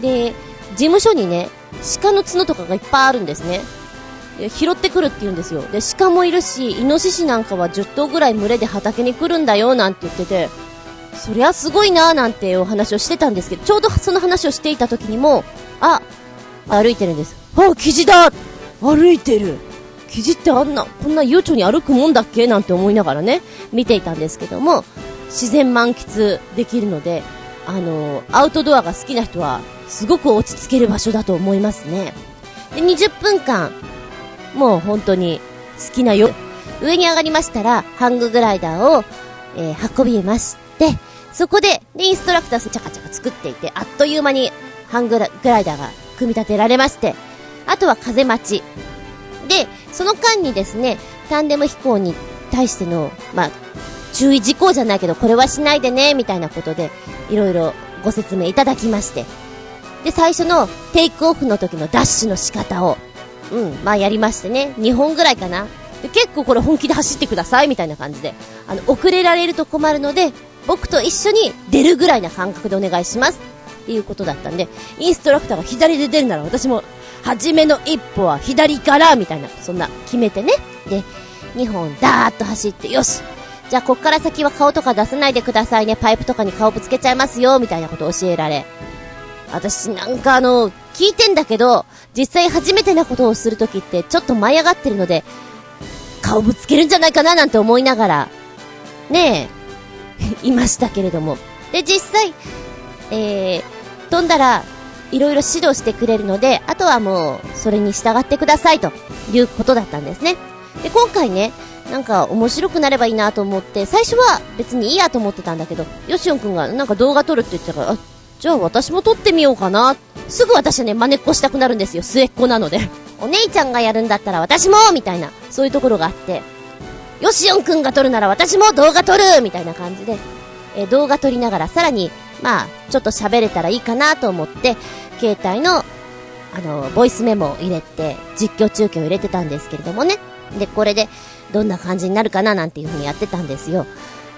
で、事務所にね、鹿の角とかがいっぱいあるんですね。で拾ってくるって言うんですよ。で、鹿もいるし、イノシシなんかは10頭ぐらい群れで畑に来るんだよなんて言ってて、そりゃすごいなーなんてお話をしてたんですけど、ちょうどその話をしていた時にも、あ、歩いてるんです。あ、キジだ歩いてるキジってあんな、こんな悠長に歩くもんだっけ？なんて思いながらね、見ていたんですけども、自然満喫できるので、あのアウトドアが好きな人は、すごく落ち着ける場所だと思いますね。で、20分間、もう本当に好きなよ、上に上がりましたら、ハンググライダーを、えー、運びまして、そこで、で、インストラクターさんチャカチャカ作っていて、あっという間にハングライダーが組み立てられまして、あとは風待ち。で、その間にですね、タンデム飛行に対しての、まあ、注意事項じゃないけど、これはしないでね、みたいなことで、いろいろご説明いただきまして。で、最初のテイクオフの時のダッシュの仕方を、うん、まあやりましてね、2本ぐらいかな。で、結構これ本気で走ってください、みたいな感じで。あの、遅れられると困るので、僕と一緒に出るぐらいな感覚でお願いします。っていうことだったんで、インストラクターが左で出るなら私も初めの一歩は左から、みたいな、そんな決めてね。で、2本ダーッと走って、よしじゃあこっから先は顔とか出さないでくださいね。パイプとかに顔ぶつけちゃいますよ、みたいなことを教えられ。私なんかあの、聞いてんだけど、実際初めてなことをするときってちょっと舞い上がってるので、顔ぶつけるんじゃないかななんて思いながら、ねえ、いましたけれども。で、実際、えー、飛んだら、いろいろ指導してくれるので、あとはもう、それに従ってくださいということだったんですね。で、今回ね、なんか面白くなればいいなと思って、最初は別にいいやと思ってたんだけど、ヨシオンくんがなんか動画撮るって言ってたから、あ、じゃあ私も撮ってみようかな。すぐ私はね、真似っこしたくなるんですよ。末っ子なので。お姉ちゃんがやるんだったら私もみたいな、そういうところがあって、ヨシオンくんが撮るなら私も動画撮るみたいな感じで、え動画撮りながらさらに、まあ、ちょっと喋れたらいいかなと思って、携帯の、あの、ボイスメモを入れて、実況中継を入れてたんですけれどもね。で、これで、どんな感じになるかななんていう風にやってたんですよ。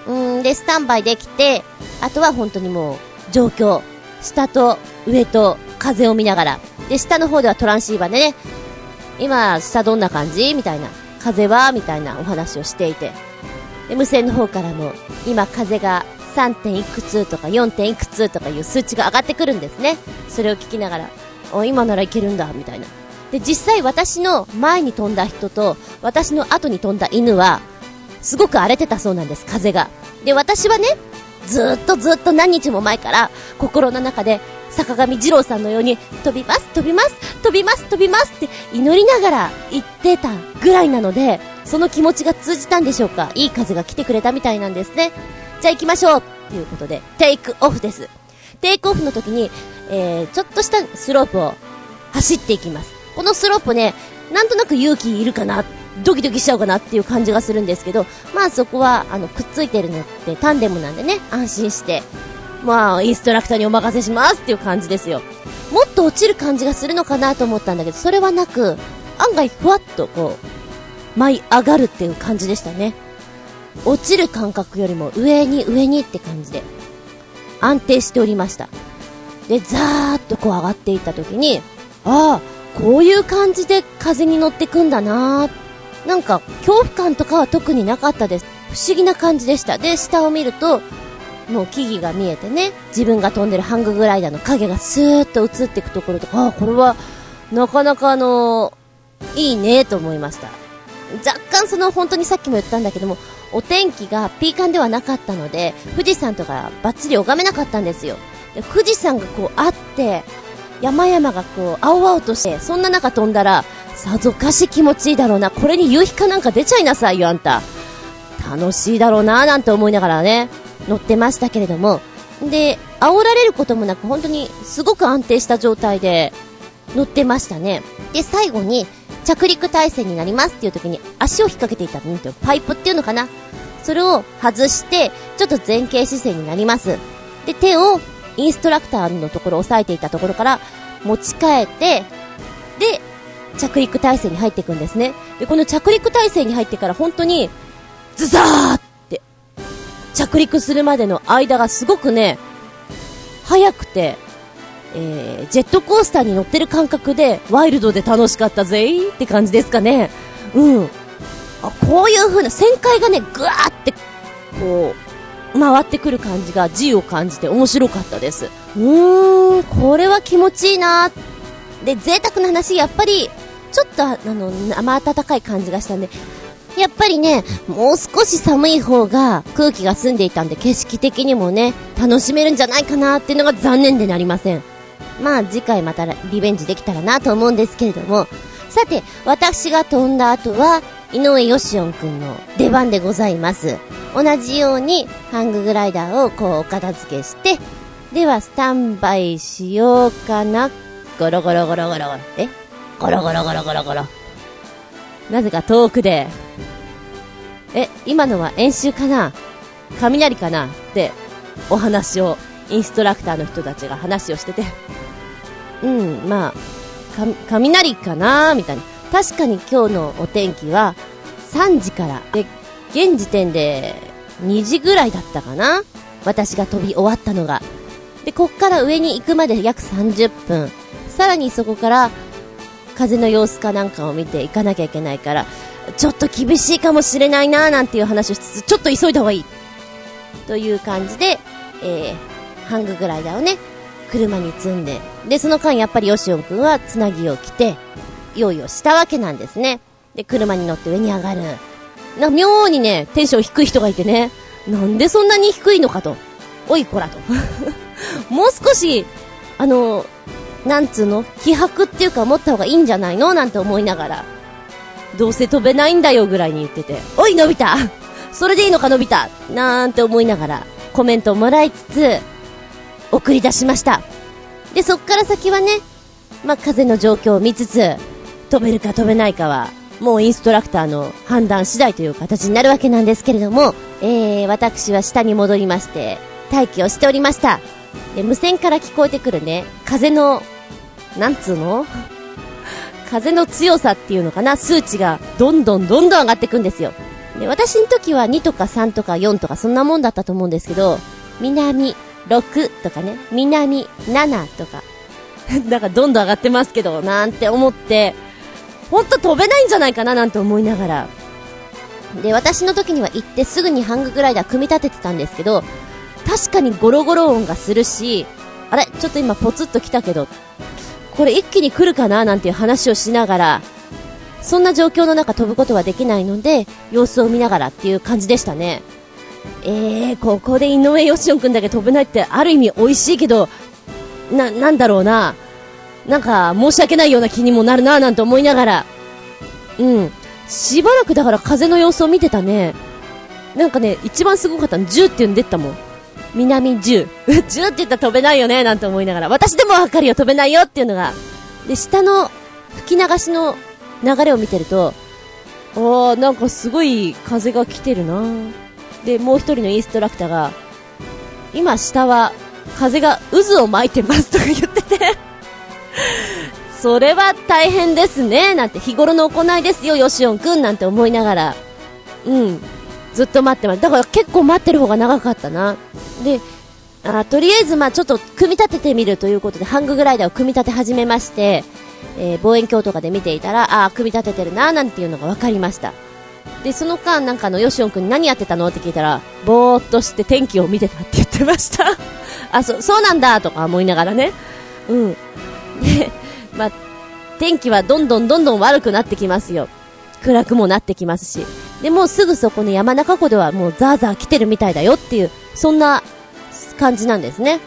うんで、スタンバイできて、あとは本当にもう、状況、下と上と風を見ながら、で、下の方ではトランシーバーでね、今、下どんな感じ？みたいな。風は？みたいなお話をしていて。で、無線の方からも、今風が 3. 点いくつとか 4. 点いくつとかいう数値が上がってくるんですね。それを聞きながら、お、今ならいけるんだ、みたいな。で、実際私の前に飛んだ人と、私の後に飛んだ犬は、すごく荒れてたそうなんです、風が。で、私はね、ずっとずっと何日も前から、心の中で、坂上二郎さんのように、飛びます、飛びます、飛びます、飛びますって祈りながら言ってたぐらいなので、その気持ちが通じたんでしょうか？いい風が来てくれたみたいなんですね。じゃあ行きましょうっていうことで、テイクオフです。テイクオフの時に、えー、ちょっとしたスロープを走っていきます。このスロープね、なんとなく勇気いるかな、ドキドキしちゃうかなっていう感じがするんですけど、まあそこは、あの、くっついてるのってタンデムなんでね、安心して、まあ、インストラクターにお任せしますっていう感じですよ。もっと落ちる感じがするのかなと思ったんだけど、それはなく、案外ふわっとこう、舞い上がるっていう感じでしたね。落ちる感覚よりも上に上にって感じで、安定しておりました。で、ザーッとこう上がっていった時に、ああ、こういう感じで風に乗ってくんだななんか、恐怖感とかは特になかったです。不思議な感じでした。で、下を見ると、もう木々が見えてね、自分が飛んでるハンググライダーの影がスーッと映っていくところとか、ああ、これは、なかなかあのー、いいねと思いました。若干その本当にさっきも言ったんだけども、お天気がピーカンではなかったので、富士山とかバッチリ拝めなかったんですよ。で富士山がこうあって、山々がこう、青々として、そんな中飛んだら、さぞかし気持ちいいだろうな。これに夕日かなんか出ちゃいなさいよ、あんた。楽しいだろうな、なんて思いながらね、乗ってましたけれども。で、煽られることもなく、本当にすごく安定した状態で乗ってましたね。で、最後に、着陸体制になりますっていう時に足を引っ掛けていたんてパイプっていうのかなそれを外して、ちょっと前傾姿勢になります。で、手をインストラクターのところ押さえていたところから持ち替えて、で、着陸体制に入っていくんですね。で、この着陸体制に入ってから本当に、ズザーって、着陸するまでの間がすごくね、早くて、えー、ジェットコースターに乗ってる感覚で、ワイルドで楽しかったぜーって感じですかね。うん。あ、こういう風な旋回がね、ぐわーって、こう、回ってくる感じが G を感じて面白かったです。うーん、これは気持ちいいなで、贅沢な話、やっぱり、ちょっとあの、生暖かい感じがしたんで、やっぱりね、もう少し寒い方が空気が澄んでいたんで景色的にもね、楽しめるんじゃないかなっていうのが残念でなりません。まあ次回またリベンジできたらなと思うんですけれども、さて、私が飛んだ後は、井上よしおんくんの出番でございます。同じように、ハンググライダーをこうお片付けして、ではスタンバイしようかな。ゴロゴロゴロゴロゴロ。えゴロゴロゴロゴロゴロ。なぜか遠くで、え、今のは演習かな？雷かな？って、お話を、インストラクターの人たちが話をしてて、うん、まあ、か、雷かな？みたいな。確かに今日のお天気は3時から、で、現時点で2時ぐらいだったかな？私が飛び終わったのが。で、こっから上に行くまで約30分。さらにそこから風の様子かなんかを見て行かなきゃいけないから、ちょっと厳しいかもしれないなーなんていう話をしつつ、ちょっと急いだ方がいい。という感じで、えー、ハンググライダーをね、車に積んで、で、その間やっぱりヨシオンくんはつなぎを着て、用意をしたわけなんですね。で、車に乗って上に上がる。な、妙にね、テンション低い人がいてね、なんでそんなに低いのかと。おいこらと。もう少し、あの、なんつうの？気迫っていうか持った方がいいんじゃないの？なんて思いながら、どうせ飛べないんだよぐらいに言ってて、おい、のび太それでいいのか、のび太なんて思いながら、コメントをもらいつつ、送り出しました。で、そっから先はね、まあ、風の状況を見つつ、飛べるか飛べないかは、もうインストラクターの判断次第という形になるわけなんですけれども、えー、私は下に戻りまして、待機をしておりました。で、無線から聞こえてくるね、風の、なんつうの？風の強さっていうのかな、数値がどんどんどんどん上がっていくんですよ。で、私の時は2とか3とか4とかそんなもんだったと思うんですけど、南6とかね、南7とか、だかどんどん上がってますけど、なんて思って、ほんと飛べないんじゃないかな？なんて思いながら。で、私の時には行ってすぐにハンググライダー組み立ててたんですけど、確かにゴロゴロ音がするし、あれ？ちょっと今ポツッと来たけど、これ一気に来るかななんていう話をしながら、そんな状況の中飛ぶことはできないので、様子を見ながらっていう感じでしたね。えー、ここで井上義雄くんだけ飛べないってある意味美味しいけど、な、なんだろうな。なんか申し訳ないような気にもなるななんて思いながら、うん。しばらくだから風の様子を見てたね。なんかね、一番すごかったの10って言うんでったもん。南10。10って言ったら飛べないよねなんて思いながら、私でもわかるよ飛べないよっていうのが。で、下の吹き流しの流れを見てると、あー、なんかすごい風が来てるな。で、もう一人のインストラクターが、今下は風が渦を巻いてますとか言ってて。それは大変ですね、なんて、日頃の行いですよ、ヨシオンくん、なんて思いながら、うん、ずっと待ってます。だから結構待ってる方が長かったな。で、あとりあえず、まあちょっと組み立ててみるということで、ハンググライダーを組み立て始めまして、えー、望遠鏡とかで見ていたら、ああ、組み立ててるなーなんていうのが分かりました。で、その間、なんかの、ヨシオン君に何やってたのって聞いたら、ぼーっとして天気を見てたって言ってました。あ、そ、そうなんだとか思いながらね。うん。で、まあ、天気はどんどんどんどん悪くなってきますよ。暗くもなってきますし。で、もうすぐそこの山中湖ではもうザーザー来てるみたいだよっていう、そんな感じなんですね。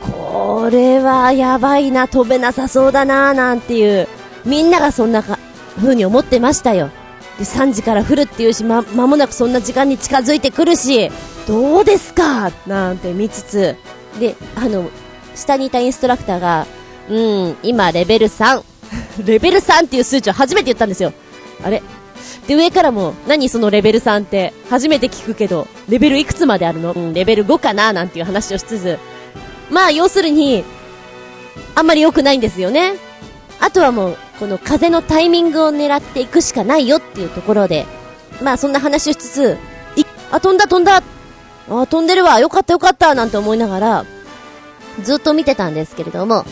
これはやばいな、飛べなさそうだな、なんていう、みんながそんなか、風に思ってましたよ。で、3時から降るっていうし、ま、間もなくそんな時間に近づいてくるし、どうですか？なんて見つつ、で、あの、下にいたインストラクターが、うん、今レベル3。レベル3っていう数値を初めて言ったんですよ。あれ？で、上からも、何そのレベル3って、初めて聞くけど、レベルいくつまであるの？うん、レベル5かななんていう話をしつつ、まあ、要するに、あんまり良くないんですよね。あとはもう、この風のタイミングを狙っていくしかないよっていうところで、まあそんな話をしつつ、い、あ、飛んだ飛んだ。あ、飛んでるわ。よかったよかった。なんて思いながら、ずっと見てたんですけれども、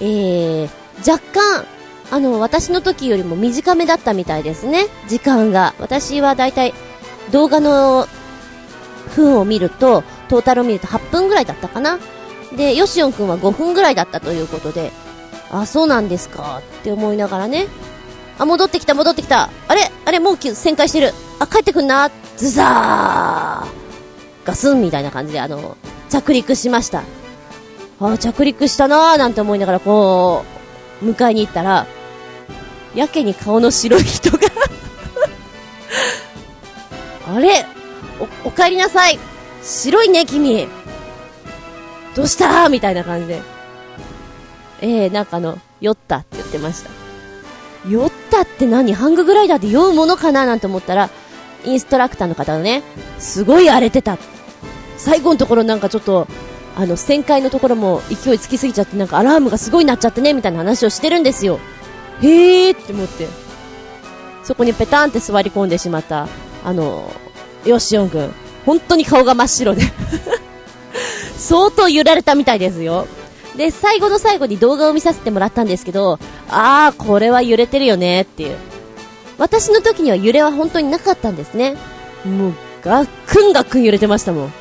えー、若干、あの、私の時よりも短めだったみたいですね、時間が。私はだいたい動画の分を見ると、トータルを見ると8分ぐらいだったかな。で、ヨシオンくんは5分ぐらいだったということで、あ、そうなんですかって思いながらね。あ、戻ってきた、戻ってきた。あれあれ、もう旋回してる。あ、帰ってくんな。ズザーガスンみたいな感じで、あの、着陸しました。あ、着陸したなーなんて思いながら、こう、迎えに行ったら、やけに顔の白い人があれ？お、お帰りなさい。白いね、君。どうした？みたいな感じで。えー、なんかあの、酔ったって言ってました。酔ったって何？ハンググライダーで酔うものかな？なんて思ったら、インストラクターの方がね、すごい荒れてた。最後のところなんかちょっと、あの、旋回のところも勢いつきすぎちゃってなんかアラームがすごいなっちゃってね、みたいな話をしてるんですよ。へーって思って。そこにペタンって座り込んでしまった、あの、ヨシオン君。本当に顔が真っ白で 相当揺られたみたいですよ。で、最後の最後に動画を見させてもらったんですけど、あー、これは揺れてるよねっていう。私の時には揺れは本当になかったんですね。もう、ガックンガックン揺れてましたもん。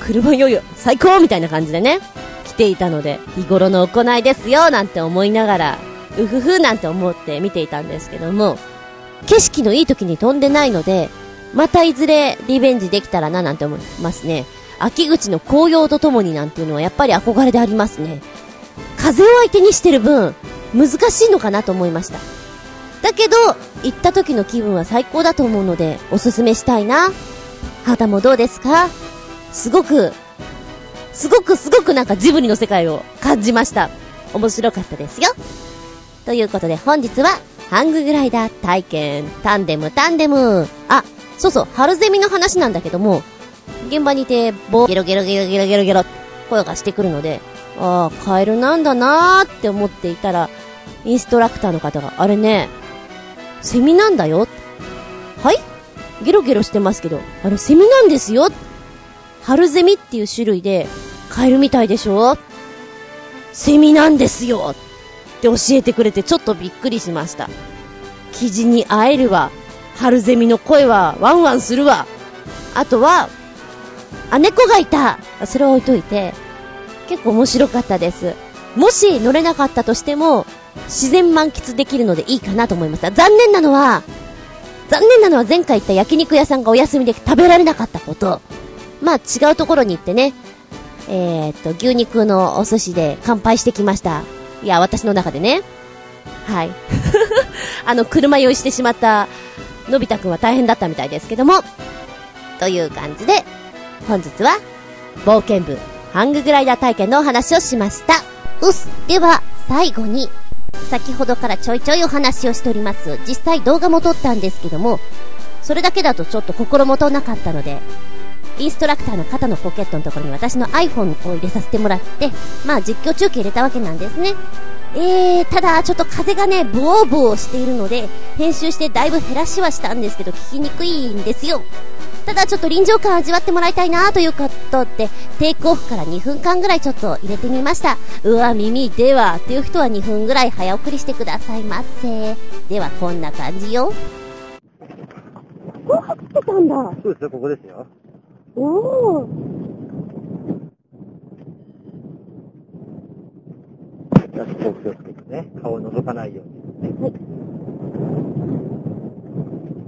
車よよ、最高みたいな感じでね、来ていたので、日頃の行いですよ、なんて思いながら、うふふなんて思って見ていたんですけども、景色のいい時に飛んでないので、またいずれリベンジできたらななんて思いますね。秋口の紅葉とともになんていうのはやっぱり憧れでありますね。風を相手にしてる分、難しいのかなと思いました。だけど、行った時の気分は最高だと思うので、おすすめしたいな。肌もどうですか？すごく、すごくすごくなんかジブリの世界を感じました。面白かったですよ。ということで本日は、ハンググライダー体験、タンデムタンデム。あ、そうそう、春ゼミの話なんだけども、現場にいて、ボーゲロゲロゲロゲロゲロゲロ、声がしてくるので、ああ、カエルなんだなーって思っていたら、インストラクターの方が、あれね、セミなんだよ。はい？ゲロゲロしてますけど、あれセミなんですよ。春ゼミっていう種類で、カエルみたいでしょセミなんですよって教えてくれてちょっとびっくりしました。記事に会えるわ。春ゼミの声はワンワンするわ。あとは、あ、猫がいたそれは置いといて、結構面白かったです。もし乗れなかったとしても、自然満喫できるのでいいかなと思いました。残念なのは、残念なのは前回行った焼肉屋さんがお休みで食べられなかったこと。まあ違うところに行ってね、えー、っと、牛肉のお寿司で乾杯してきました。いや、私の中でね。はい。あの、車酔いしてしまった、のび太くんは大変だったみたいですけども。という感じで、本日は、冒険部、ハンググライダー体験のお話をしました。うっす。では、最後に、先ほどからちょいちょいお話をしております。実際動画も撮ったんですけども、それだけだとちょっと心もとなかったので、インストラクターの肩のポケットのところに私の iPhone を入れさせてもらって、まあ実況中継入れたわけなんですね。えー、ただちょっと風がね、ボーボーしているので、編集してだいぶ減らしはしたんですけど、聞きにくいんですよ。ただちょっと臨場感味わってもらいたいなということで、テイクオフから2分間ぐらいちょっと入れてみました。うわ、耳ではっていう人は2分ぐらい早送りしてくださいませ。ではこんな感じよ。こう走ってたんだ。そうですよ、ここですよ。おー。ガスコー気をつけてね、顔を覗かないように。ね、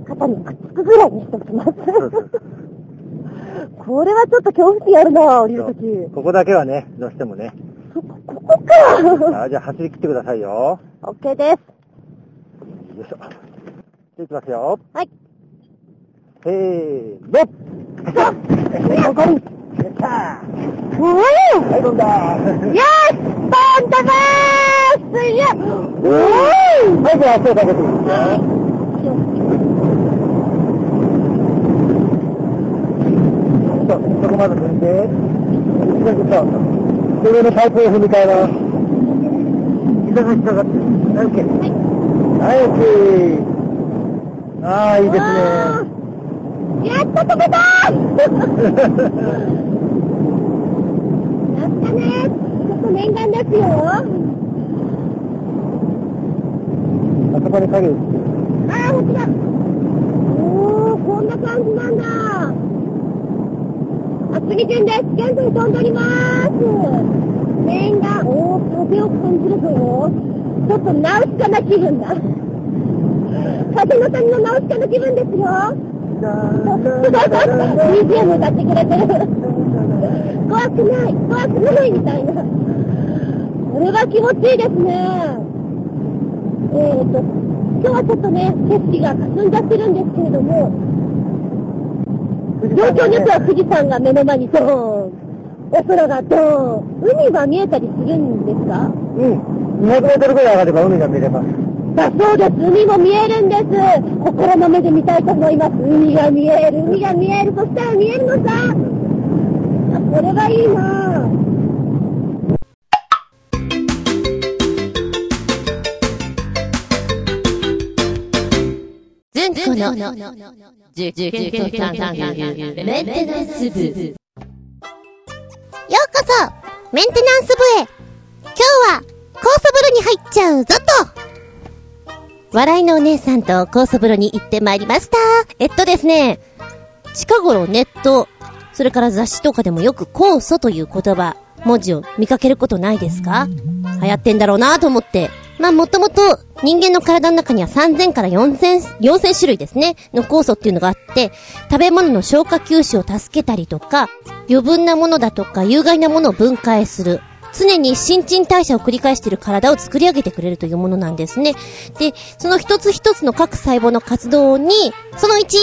肩にくっつくぐらいにしておきます。これはちょっと恐怖心あるな、降りるとき。ここだけはね、どうしてもね。そこ、ここか。さあ、じゃあ走り切ってくださいよ。オッケーです。よいしょ。じゃあいきますよ。はい。せーの。ここに。やったー。おーはい、どんだよしポンタバースい。やおーはい、じゃあ手をかけてい。い。ですよ。そう、そこまで踏んで、そう。上のパイプを踏み替えます。膝が引っかかってる。OK。はい、OK。ああ、い。い。ですね。やっと止めたやったねちょっと念願ですよあそこに影。ああ、ほんとだおー、こんな感じなんだあ、次順です。現在飛んでおります。念願、おー、風を感じるぞ。ちょっとナウシカな気分だ。風の谷のナウシカな気分ですよ。BGM 歌ってくれてる。怖くない、怖くないみたいな。これは気持ちいいですね。えーと、今日はちょっとね、景色が霞んじゃってるんですけれども、状況によっては富士山が目の前にドーン、お空がドーン、海は見えたりするんですか？うん。200メートルぐらい上がれば海が見れます。だそうです、海も見えるんです。心の目で見たいと思います。海が見える、海が見える、そしたら見えるのさ。あこれはいいなぁ。前個の、受験メンテナンス部。ようこそメンテナンス部へ今日は高素風呂に入っちゃうぞと笑いのお姉さんと高素風呂に行ってまいりました。えっとですね、近頃ネット、それから雑誌とかでもよく酵素という言葉、文字を見かけることないですか？流行ってんだろうなと思って。まあもともと人間の体の中には3000から4000、4000種類ですね、の酵素っていうのがあって、食べ物の消化吸収を助けたりとか、余分なものだとか有害なものを分解する常に新陳代謝を繰り返している体を作り上げてくれるというものなんですね。で、その一つ一つの各細胞の活動に、その1、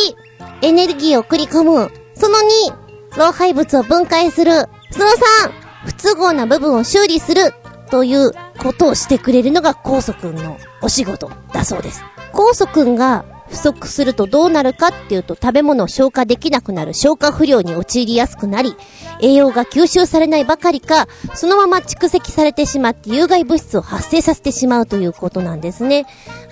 エネルギーを送り込む。その2、老廃物を分解する。その3、不都合な部分を修理する。ということをしてくれるのが酵素くんのお仕事だそうです。酵素くんが不足するとどうなるかっていうと食べ物を消化できなくなる消化不良に陥りやすくなり、栄養が吸収されないばかりか、そのまま蓄積されてしまって有害物質を発生させてしまうということなんですね。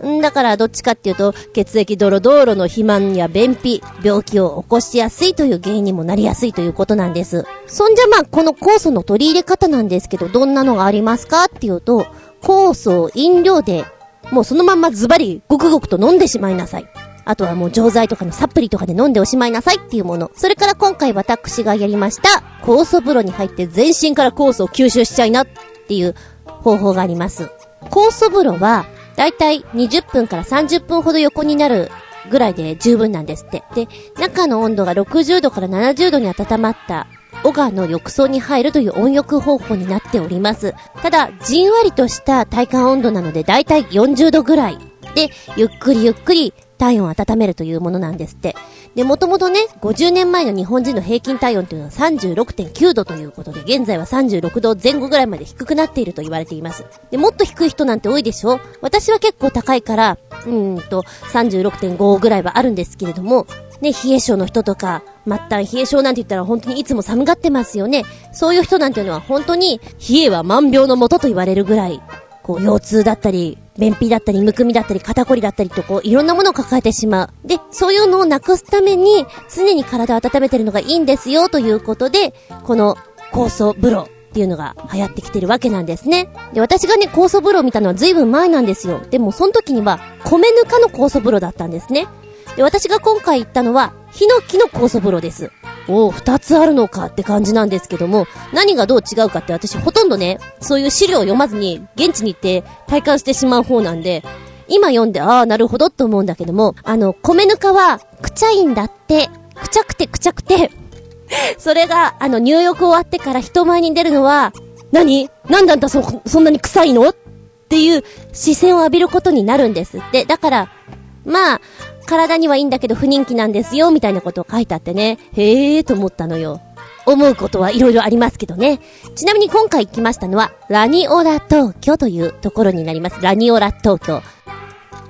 んだからどっちかっていうと、血液ドロドロの肥満や便秘、病気を起こしやすいという原因にもなりやすいということなんです。そんじゃまあ、この酵素の取り入れ方なんですけど、どんなのがありますかっていうと、酵素を飲料でもうそのまんまズバリ、ごくごくと飲んでしまいなさい。あとはもう錠剤とかのサプリとかで飲んでおしまいなさいっていうもの。それから今回私がやりました、酵素風呂に入って全身から酵素を吸収しちゃいなっていう方法があります。酵素風呂は、だいたい20分から30分ほど横になるぐらいで十分なんですって。で、中の温度が60度から70度に温まったオガの浴槽に入るという温浴方法になっております。ただ、じんわりとした体感温度なので、だいたい40度ぐらいで、ゆっくりゆっくり体温を温めるというものなんですって。で、もともとね、50年前の日本人の平均体温というのは36.9度ということで、現在は36度前後ぐらいまで低くなっていると言われています。で、もっと低い人なんて多いでしょ私は結構高いから、うーんと、36.5ぐらいはあるんですけれども、ね、冷え性の人とか、末端冷え性なんて言ったら本当にいつも寒がってますよね。そういう人なんていうのは本当に、冷えは万病のもとと言われるぐらい、こう、腰痛だったり、便秘だったり、むくみだったり、肩こりだったりと、こう、いろんなものを抱えてしまう。で、そういうのをなくすために、常に体を温めてるのがいいんですよ、ということで、この、酵素風呂っていうのが流行ってきてるわけなんですね。で、私がね、酵素風呂を見たのは随分前なんですよ。でも、その時には、米ぬかの酵素風呂だったんですね。で、私が今回行ったのは、ヒノキの酵素風呂です。おお、二つあるのかって感じなんですけども、何がどう違うかって私ほとんどね、そういう資料を読まずに、現地に行って体感してしまう方なんで、今読んで、ああ、なるほどって思うんだけども、あの、米ぬかは、くちゃいんだって、くちゃくてくちゃくて、それが、あの、入浴終わってから人前に出るのは、何？なんだんだそ、そんなに臭いの？っていう視線を浴びることになるんですって。だから、まあ、体にはいいんだけど不人気なんですよ、みたいなことを書いてあってね。へえーと思ったのよ。思うことはいろいろありますけどね。ちなみに今回行きましたのは、ラニオラ東京というところになります。ラニオラ東京。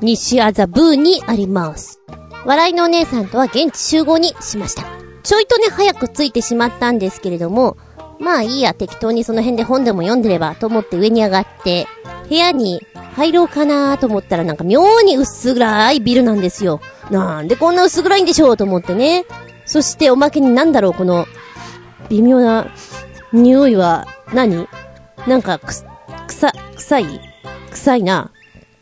西麻布にあります。笑いのお姉さんとは現地集合にしました。ちょいとね、早く着いてしまったんですけれども、まあいいや、適当にその辺で本でも読んでればと思って上に上がって、部屋に入ろうかなと思ったらなんか妙に薄暗いビルなんですよ。なんでこんな薄暗いんでしょうと思ってね。そしておまけになんだろう、この、微妙な匂いは何？なんかく、臭、臭い？臭いな。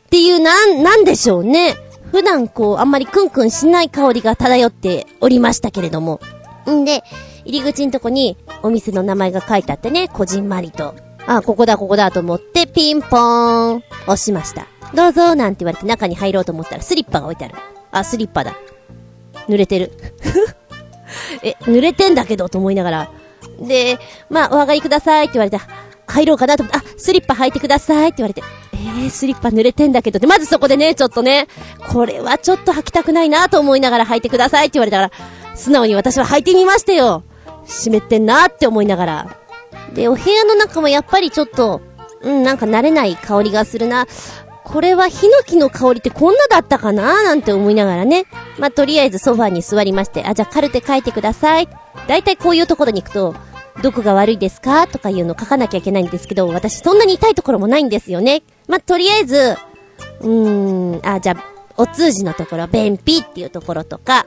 っていう、なん、なんでしょうね。普段こう、あんまりクンクンしない香りが漂っておりましたけれども。んで、入り口のとこにお店の名前が書いてあってね、こじんまりと。あ、ここだ、ここだと思って、ピンポーン、押しました。どうぞ、なんて言われて中に入ろうと思ったらスリッパが置いてある。あ、スリッパだ。濡れてる。え、濡れてんだけど、と思いながら。で、まあ、お上がりくださいって言われて、入ろうかなと思って、あ、スリッパ履いてくださいって言われて、えー、スリッパ濡れてんだけどって、まずそこでね、ちょっとね、これはちょっと履きたくないなと思いながら履いてくださいって言われたから、素直に私は履いてみましたよ。湿ってんなって思いながら。で、お部屋の中もやっぱりちょっと、うん、なんか慣れない香りがするな。これはヒノキの香りってこんなだったかななんて思いながらね。まあ、とりあえずソファーに座りまして、あ、じゃあカルテ書いてください。だいたいこういうところに行くと、どこが悪いですかとかいうの書かなきゃいけないんですけど、私そんなに痛いところもないんですよね。まあ、とりあえず、うーん、あ、じゃあ、お通じのところ、便秘っていうところとか、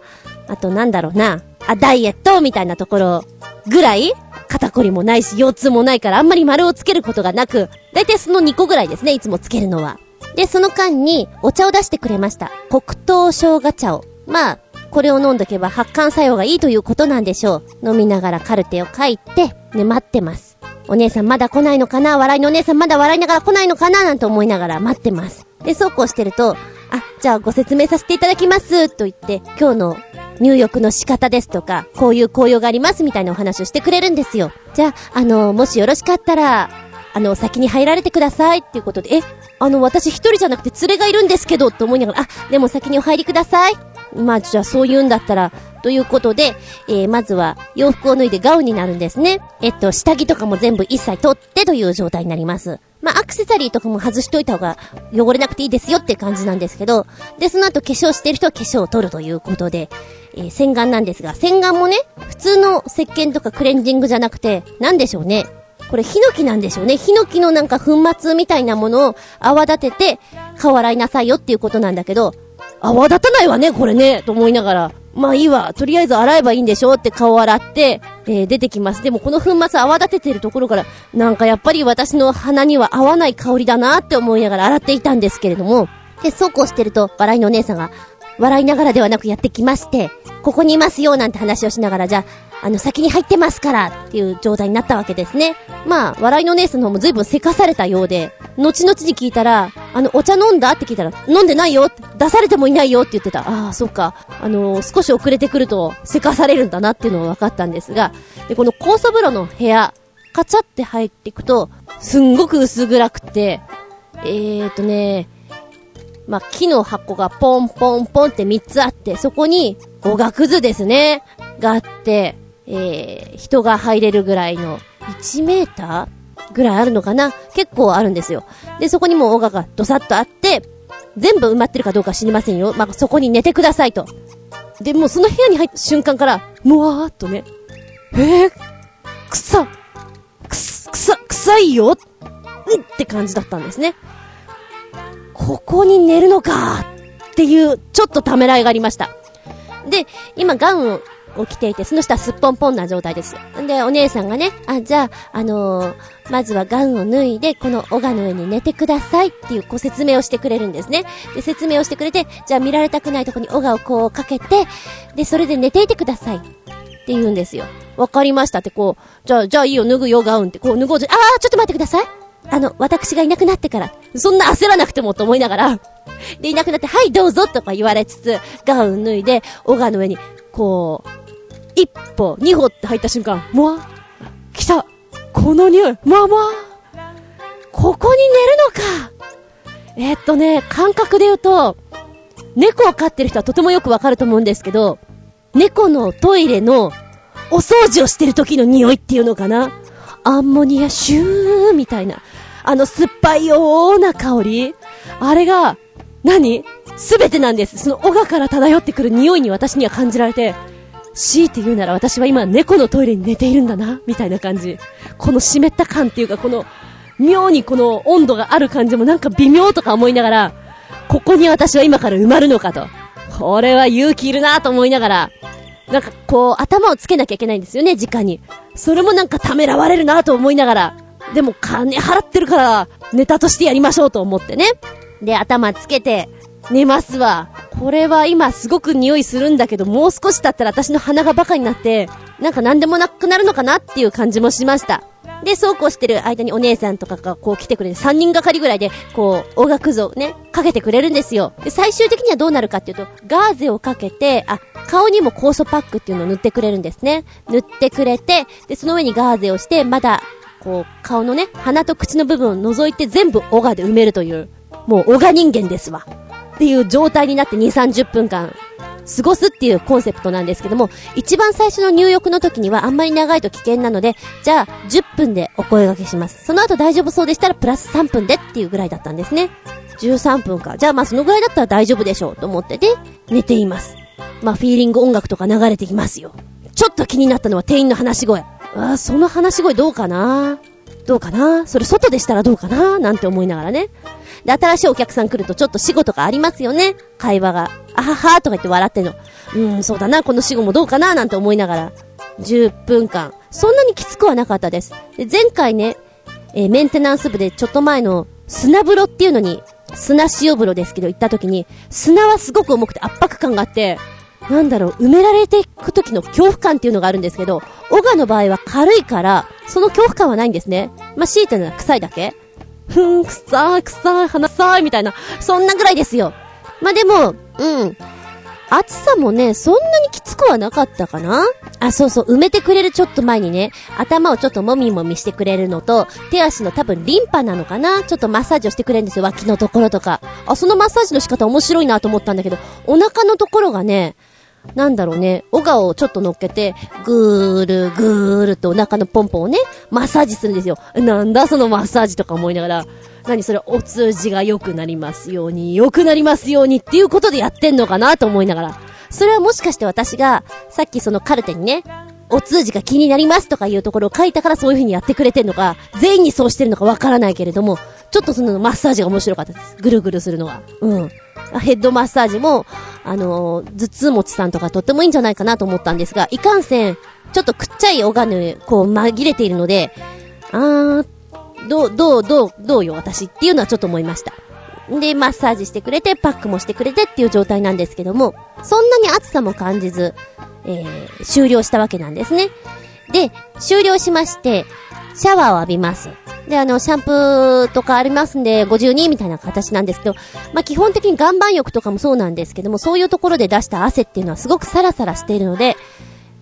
あとなんだろうな、あ、ダイエットみたいなところぐらい？肩こりもないし、腰痛もないからあんまり丸をつけることがなく、だいたいその2個ぐらいですね、いつもつけるのは。で、その間にお茶を出してくれました。黒糖生姜茶を。まあ、これを飲んどけば発汗作用がいいということなんでしょう。飲みながらカルテを書いて、ね、待ってます。お姉さんまだ来ないのかな？笑いのお姉さんまだ笑いながら来ないのかな？なんて思いながら待ってます。で、そうこうしてると、あ、じゃあご説明させていただきます、と言って、今日の入浴の仕方ですとか、こういう紅葉がありますみたいなお話をしてくれるんですよ。じゃあ、あの、もしよろしかったら、あの、先に入られてくださいっていうことで、え、あの、私一人じゃなくて連れがいるんですけど、って思いながら、あ、でも先にお入りください。まあ、じゃあそう言うんだったら、ということで、えー、まずは洋服を脱いでガウンになるんですね。えっと、下着とかも全部一切取ってという状態になります。まあ、アクセサリーとかも外しといた方が汚れなくていいですよって感じなんですけど、で、その後化粧してる人は化粧を取るということで、えー洗顔なんですが、洗顔もね、普通の石鹸とかクレンジングじゃなくて、なんでしょうね。これ、ヒノキなんでしょうね。ヒノキのなんか粉末みたいなものを泡立てて、顔洗いなさいよっていうことなんだけど、泡立たないわね、これね、と思いながら。まあいいわ、とりあえず洗えばいいんでしょって顔洗って、えー出てきます。でもこの粉末泡立ててるところから、なんかやっぱり私の鼻には合わない香りだなって思いながら洗っていたんですけれども、で、そうこうしてると、笑いのお姉さんが、笑いながらではなくやってきまして、ここにいますよなんて話をしながら、じゃあ、あの、先に入ってますからっていう状態になったわけですね。まあ、笑いのお姉さんの方も随分せかされたようで、後々に聞いたら、あの、お茶飲んだ？って聞いたら、飲んでないよ出されてもいないよって言ってた。ああ、そっか。あのー少し遅れてくると、せかされるんだなっていうのは分かったんですが、で、この酵素風呂の部屋、カチャって入っていくと、すんごく薄暗くて、えーとね、まあ、木の箱がポンポンポンって3つあって、そこに、おがくずですね、があって、えー、人が入れるぐらいの、1メーターぐらいあるのかな？結構あるんですよ。で、そこにもオガがドサッとあって、全部埋まってるかどうか知りませんよ。まあ、そこに寝てくださいと。で、もうその部屋に入った瞬間から、もわーっとね、えー、くさ、くす、くさ、臭いよ？うんって感じだったんですね。ここに寝るのかっていう、ちょっとためらいがありました。で、今ガウンを着ていて、その下はすっぽんぽんな状態です。んで、お姉さんがね、あ、じゃあ、あのーまずはガウンを脱いで、このオガの上に寝てくださいっていうご説明をしてくれるんですね。で、説明をしてくれて、じゃあ見られたくないとこにオガをこうかけて、で、それで寝ていてください。って言うんですよ。わかりましたってこう、じゃあ、じゃあいいよ、脱ぐよ、ガウンって、こう脱ごうと、あー、ちょっと待ってください。あの、私がいなくなってから、そんな焦らなくてもと思いながら、で、いなくなって、はい、どうぞとか言われつつ、ガウン脱いで、オガの上に、こう、一歩、二歩って入った瞬間、もわ、来た。この匂い、まあまあ、ここに寝るのか。えーっとね、感覚で言うと、猫を飼ってる人はとてもよくわかると思うんですけど、猫のトイレのお掃除をしてる時の匂いっていうのかな。アンモニアシューみたいな。あの酸っぱいような香り。あれが、何？すべてなんです。そのオガから漂ってくる匂いに私には感じられて、強いて言うなら私は今猫のトイレに寝ているんだな、みたいな感じ。この湿った感っていうか、この、妙にこの温度がある感じもなんか微妙とか思いながら、ここに私は今から埋まるのかと。これは勇気いるなと思いながら、なんかこう頭をつけなきゃいけないんですよね、直に。それもなんかためらわれるなと思いながら、でも金払ってるから、ネタとしてやりましょうと思ってね。で、頭つけて、寝ますわ。これは今すごく匂いするんだけど、もう少し経ったら私の鼻がバカになって、なんか何でもなくなるのかなっていう感じもしました。で、そうこうしてる間にお姉さんとかがこう来てくれて、3人がかりぐらいで、こう、音楽像ね、かけてくれるんですよ。で、最終的にはどうなるかっていうと、ガーゼをかけて、あ、顔にも酵素パックっていうのを塗ってくれるんですね。塗ってくれて、で、その上にガーゼをして、まだ、こう、顔のね、鼻と口の部分を除いて全部オガで埋めるという、もうオガ人間ですわ。っていう状態になって2、30分間過ごすっていうコンセプトなんですけども、一番最初の入浴の時にはあんまり長いと危険なので、じゃあ10分でお声掛けします。その後大丈夫そうでしたらプラス3分でっていうぐらいだったんですね。13分か。じゃあまあそのぐらいだったら大丈夫でしょうと思ってで、寝ています。まあフィーリング音楽とか流れてきますよ。ちょっと気になったのは店員の話し声。ああ、その話し声どうかなどうかなそれ外でしたらどうかななんて思いながらね。で、新しいお客さん来るとちょっと死後とかありますよね。会話が。あははとか言って笑ってんの。うーん、そうだな、この死後もどうかななんて思いながら。10分間。そんなにきつくはなかったです。で、前回ね、えーメンテナンス部でちょっと前の砂風呂っていうのに、砂塩風呂ですけど行った時に、砂はすごく重くて圧迫感があって、なんだろう、埋められていく時の恐怖感っていうのがあるんですけど、オガの場合は軽いから、その恐怖感はないんですね。まあ、強いてるのは臭いだけふーん、臭い、臭い、鼻臭い、みたいな、そんなぐらいですよ。まあ、でも、うん。暑さもね、そんなにきつくはなかったかなあ、そうそう、埋めてくれるちょっと前にね、頭をちょっともみもみしてくれるのと、手足の多分リンパなのかなちょっとマッサージをしてくれるんですよ、脇のところとか。あ、そのマッサージの仕方面白いなと思ったんだけど、お腹のところがね、なんだろうね、オガをちょっと乗っけて、ぐーるぐーるとお腹のポンポンをね、マッサージするんですよ。なんだそのマッサージとか思いながら、何それ、お通じが良くなりますように、良くなりますようにっていうことでやってんのかなと思いながら。それはもしかして私が、さっきそのカルテにね、お通じが気になりますとかいうところを書いたからそういう風にやってくれてんのか、全員にそうしてるのかわからないけれども、ちょっとそのマッサージが面白かったです。ぐるぐるするのが。うん。ヘッドマッサージも、あのー、頭痛持ちさんとかとってもいいんじゃないかなと思ったんですが、いかんせん、ちょっとくっちゃいおがぬ、こう紛れているので、あー、どう、どう、どう、どうよ私っていうのはちょっと思いました。で、マッサージしてくれて、パックもしてくれてっていう状態なんですけども、そんなに暑さも感じず、えー、終了したわけなんですね。で、終了しまして、シャワーを浴びます。で、あの、シャンプーとかありますんで、52みたいな形なんですけど、まあ、基本的に岩盤浴とかもそうなんですけども、そういうところで出した汗っていうのはすごくサラサラしているので、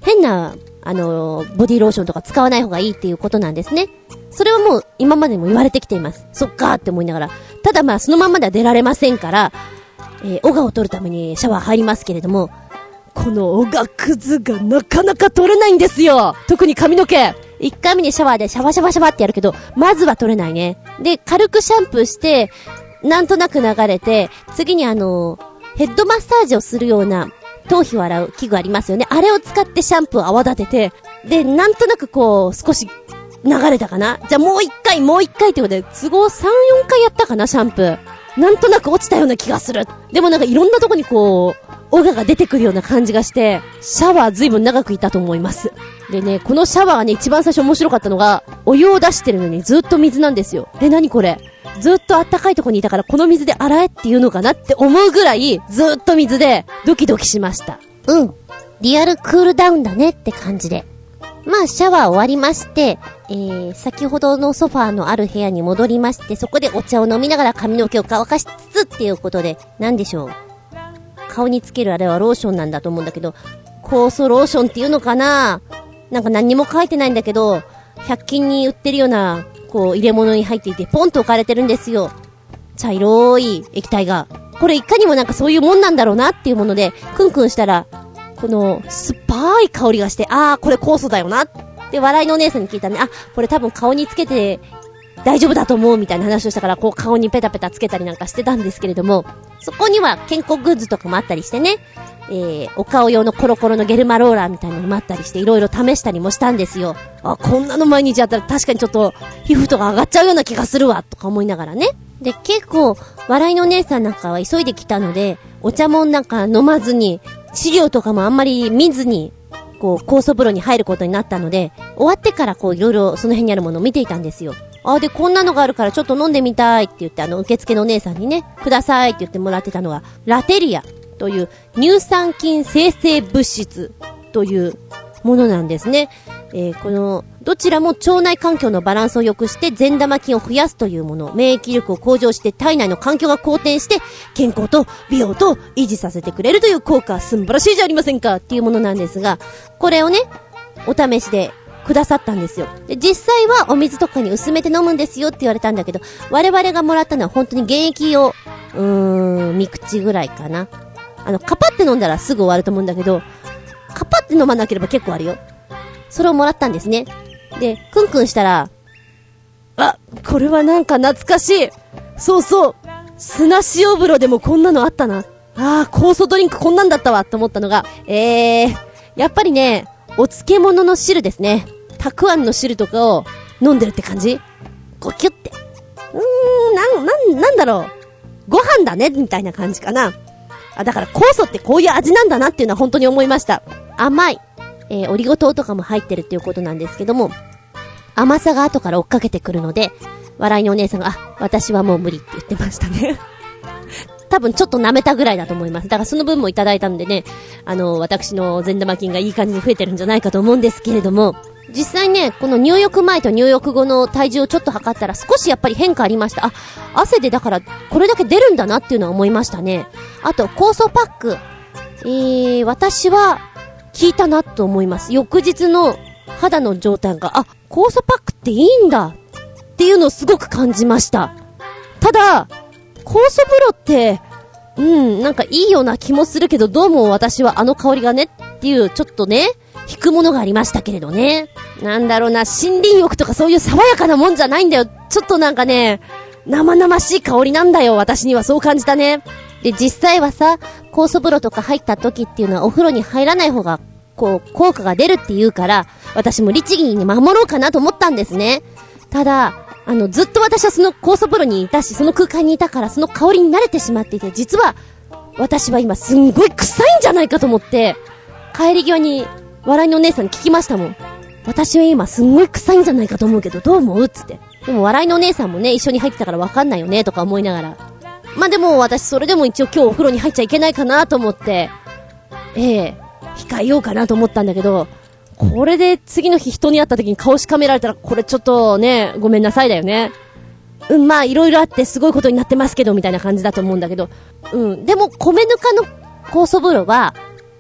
変な、あの、ボディローションとか使わない方がいいっていうことなんですね。それはもう今までも言われてきています。そっかーって思いながら。ただまあそのままでは出られませんから、えー、オガを取るためにシャワー入りますけれども、このオガクズがなかなか取れないんですよ特に髪の毛一回目にシャワーでシャワシャワシャワってやるけど、まずは取れないね。で、軽くシャンプーして、なんとなく流れて、次にあの、ヘッドマッサージをするような、頭皮を洗う器具ありますよね。あれを使ってシャンプーを泡立てて、で、なんとなくこう、少し流れたかな？じゃあもう一回、もう一回ってことで、都合3、4回やったかな、シャンプー。なんとなく落ちたような気がする。でもなんかいろんなとこにこう、オガが出てくるような感じがして、シャワー随分長くいたと思います。でね、このシャワーがね、一番最初面白かったのが、お湯を出してるのにずっと水なんですよ。え、なにこれ？ずっとあったかいとこにいたから、この水で洗えっていうのかなって思うぐらい、ずっと水で、ドキドキしました。うん。リアルクールダウンだねって感じで。まあ、シャワー終わりまして、えー、先ほどのソファーのある部屋に戻りまして、そこでお茶を飲みながら髪の毛を乾かしつつっていうことで、なんでしょう。顔につけるあれはローションなんだと思うんだけど、酵素ローションっていうのかな？なんか何にも書いてないんだけど、100均に売ってるような、こう、入れ物に入っていて、ポンと置かれてるんですよ。茶色い液体が。これいかにもなんかそういうもんなんだろうなっていうもので、クンクンしたら、この、酸っぱい香りがして、あー、これ酵素だよな。って、笑いのお姉さんに聞いたね、あ、これ多分顔につけて大丈夫だと思うみたいな話をしたから、こう顔にペタペタつけたりなんかしてたんですけれども、そこには健康グッズとかもあったりしてね、えー、お顔用のコロコロのゲルマローラーみたいなのもあったりして、いろいろ試したりもしたんですよ。あ、こんなの毎日やったら確かにちょっと、皮膚とか上がっちゃうような気がするわ、とか思いながらね。で、結構、笑いのお姉さんなんかは急いできたので、お茶もんなんか飲まずに、資料とかもあんまり見ずに、こう、酵素風呂に入ることになったので、終わってからこう、いろいろその辺にあるものを見ていたんですよ。あ、で、こんなのがあるからちょっと飲んでみたいって言って、あの、受付のお姉さんにね、くださいって言ってもらってたのは、ラテリアという乳酸菌生成物質というものなんですね。えー、この、どちらも腸内環境のバランスを良くして善玉菌を増やすというもの、免疫力を向上して体内の環境が好転して健康と美容と維持させてくれるという効果、素晴らしいじゃありませんかっていうものなんですが、これをね、お試しでくださったんですよ。で、実際はお水とかに薄めて飲むんですよって言われたんだけど、我々がもらったのは本当に原液を、うーん、三口ぐらいかな。あの、カパって飲んだらすぐ終わると思うんだけど、カパって飲まなければ結構あるよ。それをもらったんですね。で、クンクンしたら、あ、これはなんか懐かしい。そうそう。砂塩風呂でもこんなのあったな。ああ、酵素ドリンクこんなんだったわって思ったのが、えー、やっぱりね、お漬物の汁ですね。たくあんの汁とかを飲んでるって感じ？ゴキュって。うーん、なん、なん、なんだろう。ご飯だねみたいな感じかな。あ、だから酵素ってこういう味なんだなっていうのは本当に思いました。甘い。えー、オリゴ糖とかも入ってるっていうことなんですけども、甘さが後から追っかけてくるので、笑いのお姉さんが、あ、私はもう無理って言ってましたね 多分ちょっと舐めたぐらいだと思います。だからその分もいただいたんでね、あの、私の善玉菌がいい感じに増えてるんじゃないかと思うんですけれども、実際ね、この入浴前と入浴後の体重をちょっと測ったら少しやっぱり変化ありました。あ、汗でだからこれだけ出るんだなっていうのは思いましたね。あと、酵素パック。えー、私は効いたなと思います。翌日の肌の状態が、あ、酵素パックっていいんだっていうのをすごく感じました。ただ、酵素風呂って、うん、なんかいいような気もするけど、どうも私はあの香りがねっていう、ちょっとね、引くものがありましたけれどね。なんだろうな、森林浴とかそういう爽やかなもんじゃないんだよ。ちょっとなんかね、生々しい香りなんだよ、私にはそう感じたね。で、実際はさ、酵素風呂とか入った時っていうのはお風呂に入らない方が、こう、効果が出るって言うから、私も律儀に守ろうかなと思ったんですね。ただ、あの、ずっと私はその酵素風呂にいたし、その空間にいたから、その香りに慣れてしまっていて、実は、私は今すんごい臭いんじゃないかと思って、帰り際に、笑いのお姉さんに聞きましたもん。私は今すんごい臭いんじゃないかと思うけど、どう思う？つって。でも笑いのお姉さんもね、一緒に入ってたからわかんないよね、とか思いながら。まあ、でも私それでも一応今日お風呂に入っちゃいけないかなと思って、ええ控えようかなと思ったんだけど、これで次の日人に会った時に顔しかめられたら、これちょっとね、ごめんなさいだよね。うん、まあ、いろいろあってすごいことになってますけど、みたいな感じだと思うんだけど。うん、でも、米ぬかの酵素風呂は、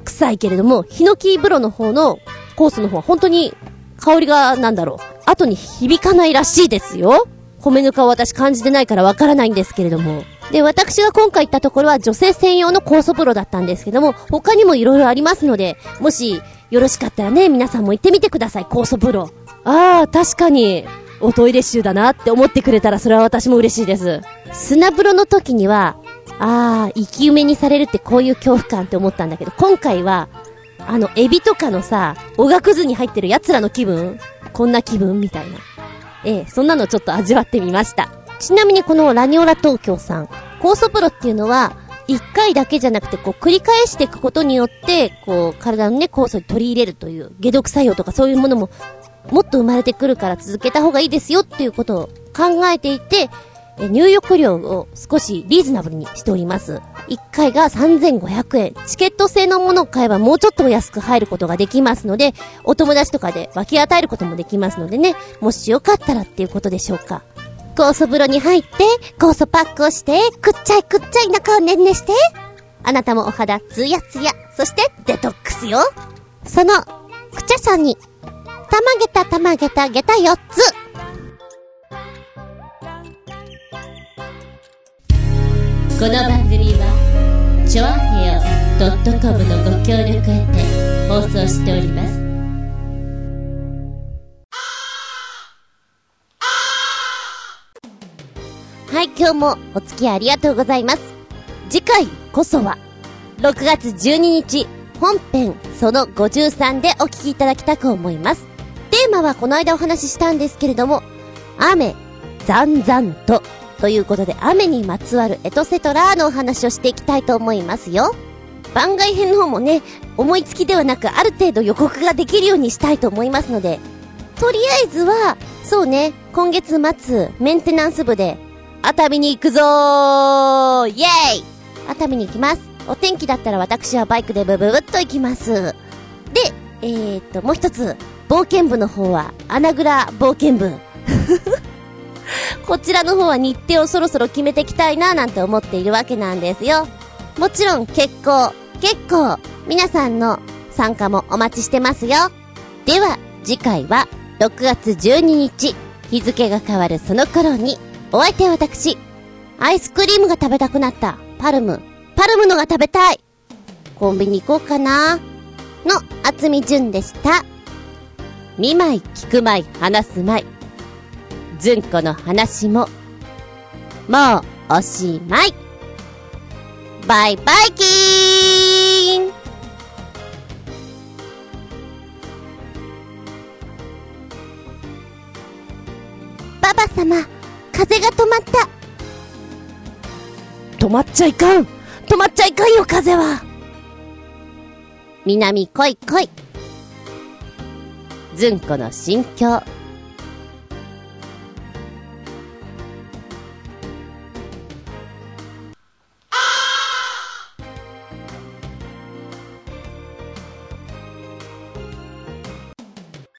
臭いけれども、ヒノキ風呂の方の酵素の方は本当に香りが、なんだろう、後に響かないらしいですよ。米ぬかを私感じてないからわからないんですけれども。で、私が今回行ったところは女性専用の酵素風呂だったんですけども、他にもいろいろありますので、もしよろしかったらね、皆さんも行ってみてください、酵素風呂。ああ、確かに、おトイレ臭だなって思ってくれたらそれは私も嬉しいです。砂風呂の時には、ああ、生き埋めにされるってこういう恐怖感って思ったんだけど、今回は、あの、エビとかのさ、おがくずに入ってる奴らの気分？こんな気分みたいな。ええ、そんなのちょっと味わってみました。ちなみにこのラニオラ東京さん、酵素プロっていうのは、一回だけじゃなくて、こう、繰り返していくことによって、こう、体のね、酵素に取り入れるという、解毒作用とかそういうものも、もっと生まれてくるから続けた方がいいですよっていうことを考えていて、え入浴料を少しリーズナブルにしております。1回が3500円。チケット制のものを買えばもうちょっとお安く入ることができますので、お友達とかで分け与えることもできますのでね、もしよかったらっていうことでしょうか。酵素風呂に入って、酵素パックをして、くっちゃいくっちゃい中をねんねして、あなたもお肌ツヤツヤ、そしてデトックスよ。その、くちゃさんに、たまげたたまげたげた4つ。この番組はチョアヘオ .com のご協力へて放送しておりますはい、今日もお付き合いありがとうございます。次回こそは、6月12日、本編その53でお聞きいただきたく思います。テーマはこの間お話ししたんですけれども、雨、ざんざんと、ということで雨にまつわるエトセトラーのお話をしていきたいと思いますよ。番外編の方もね、思いつきではなくある程度予告ができるようにしたいと思いますので、とりあえずは、そうね、今月末、メンテナンス部で、熱海に行くぞーイェーイ熱海に行きます。お天気だったら私はバイクでブブブっと行きます。で、えーっと、もう一つ、冒険部の方は、穴倉冒険部。こちらの方は日程をそろそろ決めていきたいななんて思っているわけなんですよ。もちろん結構、結構、皆さんの参加もお待ちしてますよ。では、次回は、6月12日、日付が変わるその頃に、お相手は私、アイスクリームが食べたくなった、パルム、パルムのが食べたいコンビニ行こうかなの、厚み純でした。見舞い、聞く舞い、話す舞い。ずんこの話も、もう、おしまい。バイバイキーンババ様、風が止まった。止まっちゃいかん止まっちゃいかんよ、風は南来い来い。ずんこの心境。